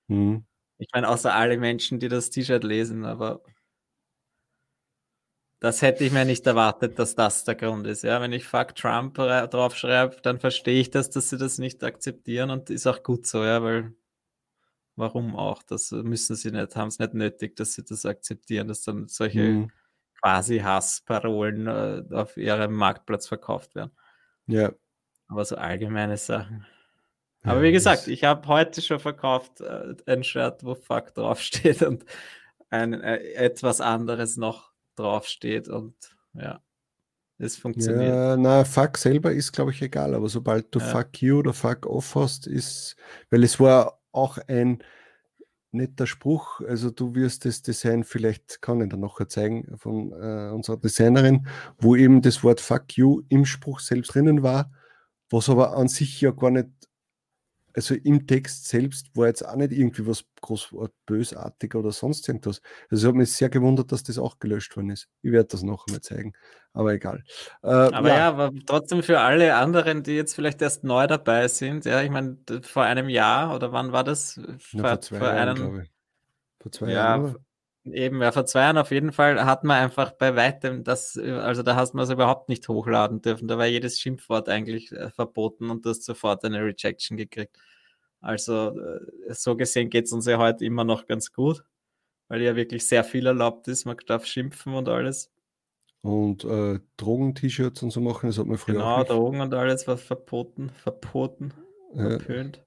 C: Mhm. Ich meine, außer alle Menschen, die das T-Shirt lesen, aber das hätte ich mir nicht erwartet, dass das der Grund ist. Ja, wenn ich Fuck Trump draufschreibe, dann verstehe ich das, dass sie das nicht akzeptieren und ist auch gut so, ja, weil warum auch? Das müssen sie nicht, haben es nicht nötig, dass sie das akzeptieren, dass dann solche mhm. Quasi Hassparolen äh, auf ihrem Marktplatz verkauft werden.
A: Ja.
C: Aber so allgemeine Sachen. Aber wie gesagt, ich habe heute schon verkauft äh, ein Shirt, wo Fuck draufsteht und ein, äh, etwas anderes noch draufsteht und ja, es funktioniert.
A: Ja, na, Fuck selber ist, glaube ich, egal, aber sobald du ja. Fuck you oder Fuck off hast, ist, weil es war auch ein netter Spruch, also du wirst das Design, vielleicht kann ich dann noch zeigen von äh, unserer Designerin, wo eben das Wort Fuck you im Spruch selbst drinnen war, was aber an sich ja gar nicht also im Text selbst war jetzt auch nicht irgendwie was groß bösartig oder sonst irgendwas. Also ich habe mich sehr gewundert, dass das auch gelöscht worden ist. Ich werde das noch einmal zeigen, aber egal.
C: Äh, aber ja. ja. aber trotzdem für alle anderen, die jetzt vielleicht erst neu dabei sind, ja, ich meine, vor einem Jahr oder wann war das?
A: Vor, ja, vor zwei vor Jahren, einem, glaube ich.
C: Vor zwei ja, Jahren. Eben, ja, vor zwei Jahren auf jeden Fall hat man einfach bei weitem das, also da hast man es überhaupt nicht hochladen dürfen. Da war jedes Schimpfwort eigentlich äh, verboten und du hast sofort eine Rejection gekriegt. Also äh, so gesehen geht es uns ja heute immer noch ganz gut, weil ja wirklich sehr viel erlaubt ist. Man darf schimpfen und alles.
A: Und äh, Drogen-T-Shirts und so machen, das hat man früher
C: Genau, Drogen und alles war verboten, verboten, ja. verpönt.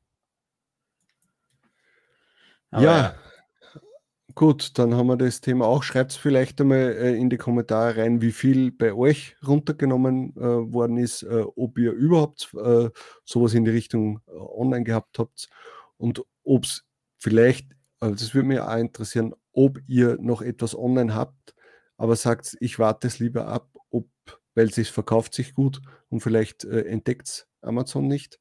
A: ja, ja, Gut, dann haben wir das Thema auch. Schreibt es vielleicht einmal äh, in die Kommentare rein, wie viel bei euch runtergenommen äh, worden ist, äh, ob ihr überhaupt äh, sowas in die Richtung äh, online gehabt habt und ob es vielleicht, also das würde mich auch interessieren, ob ihr noch etwas online habt, aber sagt, ich warte es lieber ab, ob, weil es verkauft sich gut und vielleicht äh, entdeckt es Amazon nicht.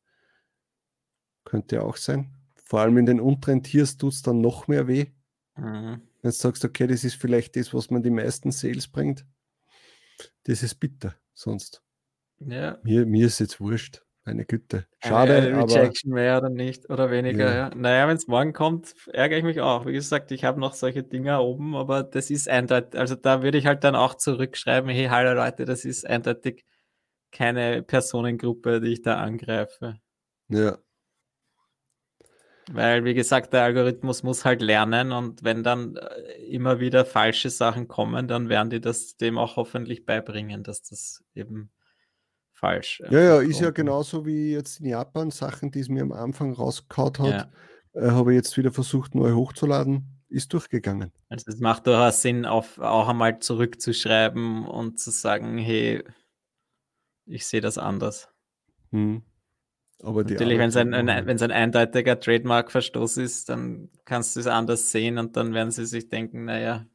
A: Könnte ja auch sein. Vor allem in den unteren Tiers tut es dann noch mehr weh Mhm. Wenn du sagst, okay, das ist vielleicht das, was man die meisten Sales bringt, das ist bitter sonst.
C: Ja.
A: Mir, mir ist jetzt wurscht. Meine Güte. Schade.
C: Eine, eine Rejection aber, mehr oder nicht oder weniger. Ja. Ja. Naja, wenn es morgen kommt, ärgere ich mich auch. Wie gesagt, ich habe noch solche Dinger oben, aber das ist eindeutig. Also da würde ich halt dann auch zurückschreiben: Hey, hallo Leute, das ist eindeutig keine Personengruppe, die ich da angreife.
A: Ja.
C: Weil, wie gesagt, der Algorithmus muss halt lernen und wenn dann äh, immer wieder falsche Sachen kommen, dann werden die das dem auch hoffentlich beibringen, dass das eben falsch
A: ist. Ja, ja, ist ja genauso wie jetzt in Japan Sachen, die es mir am Anfang rausgehaut hat, ja. äh, habe ich jetzt wieder versucht, neu hochzuladen, ist durchgegangen.
C: Also es macht durchaus Sinn, auf, auch einmal zurückzuschreiben und zu sagen, hey, ich sehe das anders. Hm. Aber Natürlich, wenn es ein, ein, ein eindeutiger Trademark-Verstoß ist, dann kannst du es anders sehen und dann werden sie sich denken, naja,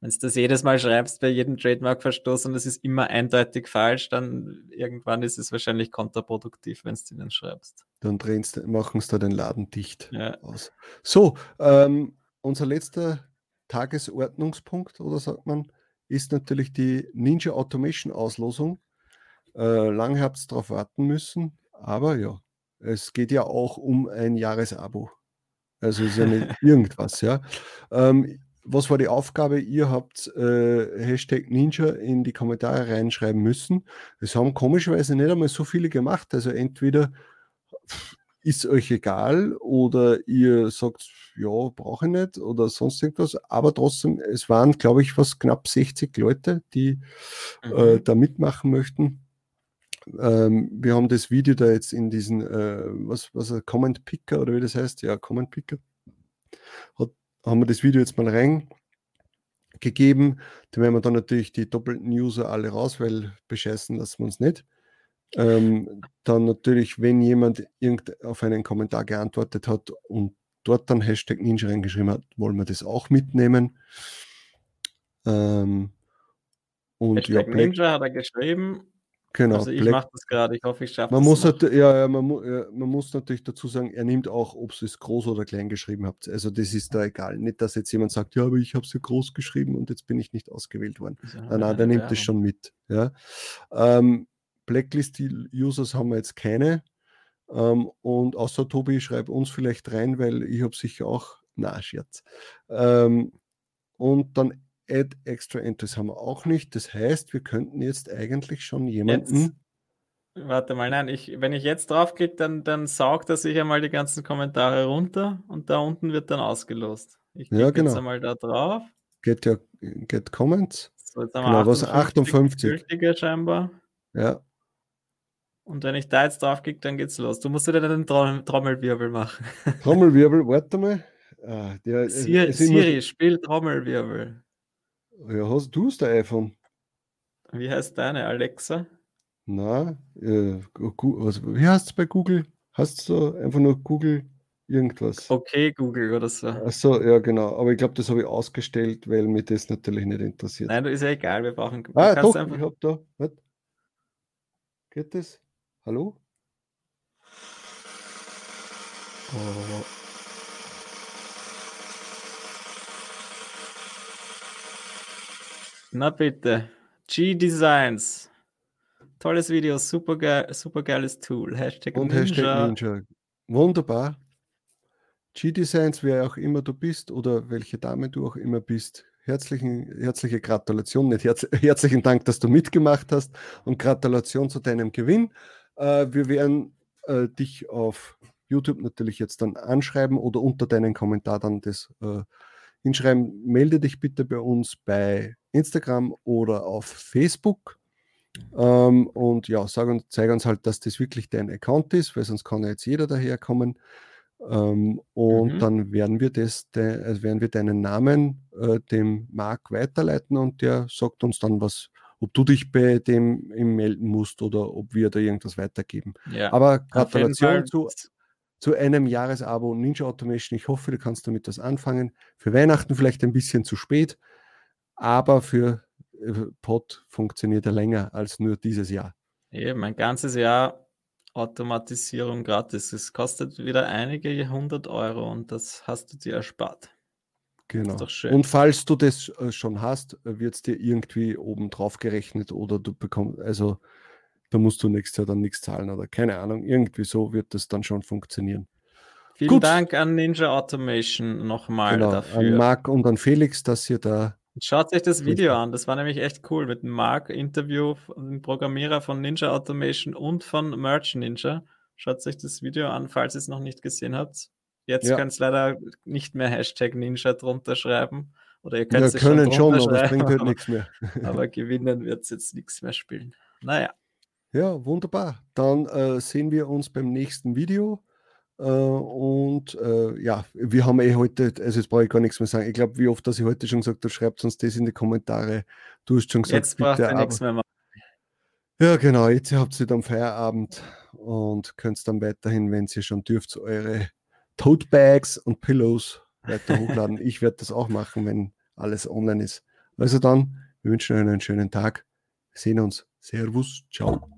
C: wenn du das jedes Mal schreibst bei jedem Trademark-Verstoß und es ist immer eindeutig falsch, dann irgendwann ist es wahrscheinlich kontraproduktiv, wenn du ihnen schreibst.
A: Dann machen sie da den Laden dicht ja. aus. So, ähm, unser letzter Tagesordnungspunkt, oder sagt man, ist natürlich die Ninja Automation Auslosung. Äh, lange habt ihr darauf warten müssen. Aber ja, es geht ja auch um ein Jahresabo. Also ist ja nicht [LAUGHS] irgendwas, ja. Ähm, was war die Aufgabe? Ihr habt äh, Hashtag Ninja in die Kommentare reinschreiben müssen. Es haben komischerweise nicht einmal so viele gemacht. Also entweder ist euch egal oder ihr sagt, ja, brauche ich nicht oder sonst irgendwas. Aber trotzdem, es waren, glaube ich, fast knapp 60 Leute, die äh, mhm. äh, da mitmachen möchten. Ähm, wir haben das Video da jetzt in diesen, äh, was, was, Comment Picker oder wie das heißt, ja, Comment Picker, hat, haben wir das Video jetzt mal reingegeben. Da werden wir dann natürlich die doppelten User alle raus, weil bescheißen lassen wir uns nicht. Ähm, dann natürlich, wenn jemand irgend auf einen Kommentar geantwortet hat und dort dann Hashtag Ninja reingeschrieben hat, wollen wir das auch mitnehmen.
C: Ähm, und Hashtag ja, Ninja hat er geschrieben.
A: Genau.
C: Also ich mache das gerade, ich hoffe, ich schaffe
A: man muss halt, ja, ja, man, ja, man muss natürlich dazu sagen, er nimmt auch, ob es groß oder klein geschrieben habt. Also das ist da egal. Nicht, dass jetzt jemand sagt, ja, aber ich habe es ja groß geschrieben und jetzt bin ich nicht ausgewählt worden. Ja, nein, nein, der nimmt es schon mit. Ja. Ähm, Blacklist-Users haben wir jetzt keine. Ähm, und außer Tobi, schreib uns vielleicht rein, weil ich habe sicher auch, na, Scherz. Ähm, und dann Add Extra Entries haben wir auch nicht. Das heißt, wir könnten jetzt eigentlich schon jemanden. Jetzt,
C: warte mal, nein, ich, wenn ich jetzt draufklicke, dann, dann saugt er sich einmal die ganzen Kommentare runter und da unten wird dann ausgelost. Ich
A: klicke ja, genau. jetzt
C: einmal da drauf.
A: Get, your, get Comments.
C: So, jetzt haben genau, 58 was 58. scheinbar.
A: Ja.
C: Und wenn ich da jetzt drauf klicke, dann geht's los. Du musst wieder den Trommelwirbel machen. [LAUGHS]
A: Trommelwirbel, warte mal.
C: Ah, der, Siri, Siri spiel Trommelwirbel.
A: Ja, hast du hast ein iPhone?
C: Wie heißt deine, Alexa?
A: Na, äh, also, wie heißt es bei Google? Hast du einfach nur Google irgendwas?
C: Okay, Google oder so.
A: Achso, ja, genau. Aber ich glaube, das habe ich ausgestellt, weil mich das natürlich nicht interessiert.
C: Nein, ist ja egal, wir brauchen.
A: Ah, doch, einfach... ich habe da. Was? Geht das? Hallo?
C: Oh. Na bitte. G-Designs. Tolles Video, super, geil, super geiles Tool.
A: Hashtag Und Ninja. Hashtag Ninja. Wunderbar. G-Designs, wer auch immer du bist oder welche Dame du auch immer bist, herzlichen, herzliche Gratulation, nicht herz, [LAUGHS] herzlichen Dank, dass du mitgemacht hast und Gratulation zu deinem Gewinn. Äh, wir werden äh, dich auf YouTube natürlich jetzt dann anschreiben oder unter deinen Kommentar dann das äh, hinschreiben. Melde dich bitte bei uns bei Instagram oder auf Facebook. Ähm, und ja, sag uns, zeig uns halt, dass das wirklich dein Account ist, weil sonst kann ja jetzt jeder daherkommen. Ähm, und mhm. dann werden wir das, de, also werden wir deinen Namen äh, dem Marc weiterleiten und der sagt uns dann was, ob du dich bei dem melden musst oder ob wir da irgendwas weitergeben. Ja, Aber Gratulation zu, zu einem Jahresabo Ninja Automation. Ich hoffe, du kannst damit was anfangen. Für Weihnachten vielleicht ein bisschen zu spät aber für äh, Pod funktioniert er länger als nur dieses Jahr.
C: Eben, ein ganzes Jahr Automatisierung gratis. Es kostet wieder einige hundert Euro und das hast du dir erspart.
A: Genau. Und falls du das äh, schon hast, äh, wird es dir irgendwie oben drauf gerechnet oder du bekommst, also da musst du nächstes Jahr dann nichts zahlen oder keine Ahnung. Irgendwie so wird das dann schon funktionieren.
C: Vielen Gut. Dank an Ninja Automation nochmal genau, dafür.
A: An Marc und an Felix, dass ihr da
C: Schaut euch das Video an, das war nämlich echt cool mit dem Mark-Interview, dem Programmierer von Ninja Automation und von Merch Ninja. Schaut euch das Video an, falls ihr es noch nicht gesehen habt. Jetzt ja. könnt ihr leider nicht mehr Hashtag Ninja drunter schreiben. Oder ihr könnt es
A: können schon, schon aber es bringt halt nichts mehr. [LAUGHS]
C: aber [LAUGHS] gewinnen wird es jetzt nichts mehr spielen. Naja.
A: Ja, wunderbar. Dann äh, sehen wir uns beim nächsten Video. Äh, und äh, ja, wir haben eh heute, also jetzt brauche ich gar nichts mehr sagen. Ich glaube, wie oft, dass ich heute schon gesagt habe, schreibt uns das in die Kommentare. Du hast schon gesagt,
C: jetzt braucht ihr nichts mehr machen.
A: Ja, genau, jetzt habt ihr dann Feierabend und könnt dann weiterhin, wenn ihr schon dürft, eure Tote Bags und Pillows weiter hochladen. [LAUGHS] ich werde das auch machen, wenn alles online ist. Also dann, wir wünschen euch einen schönen Tag. Wir sehen uns. Servus, ciao.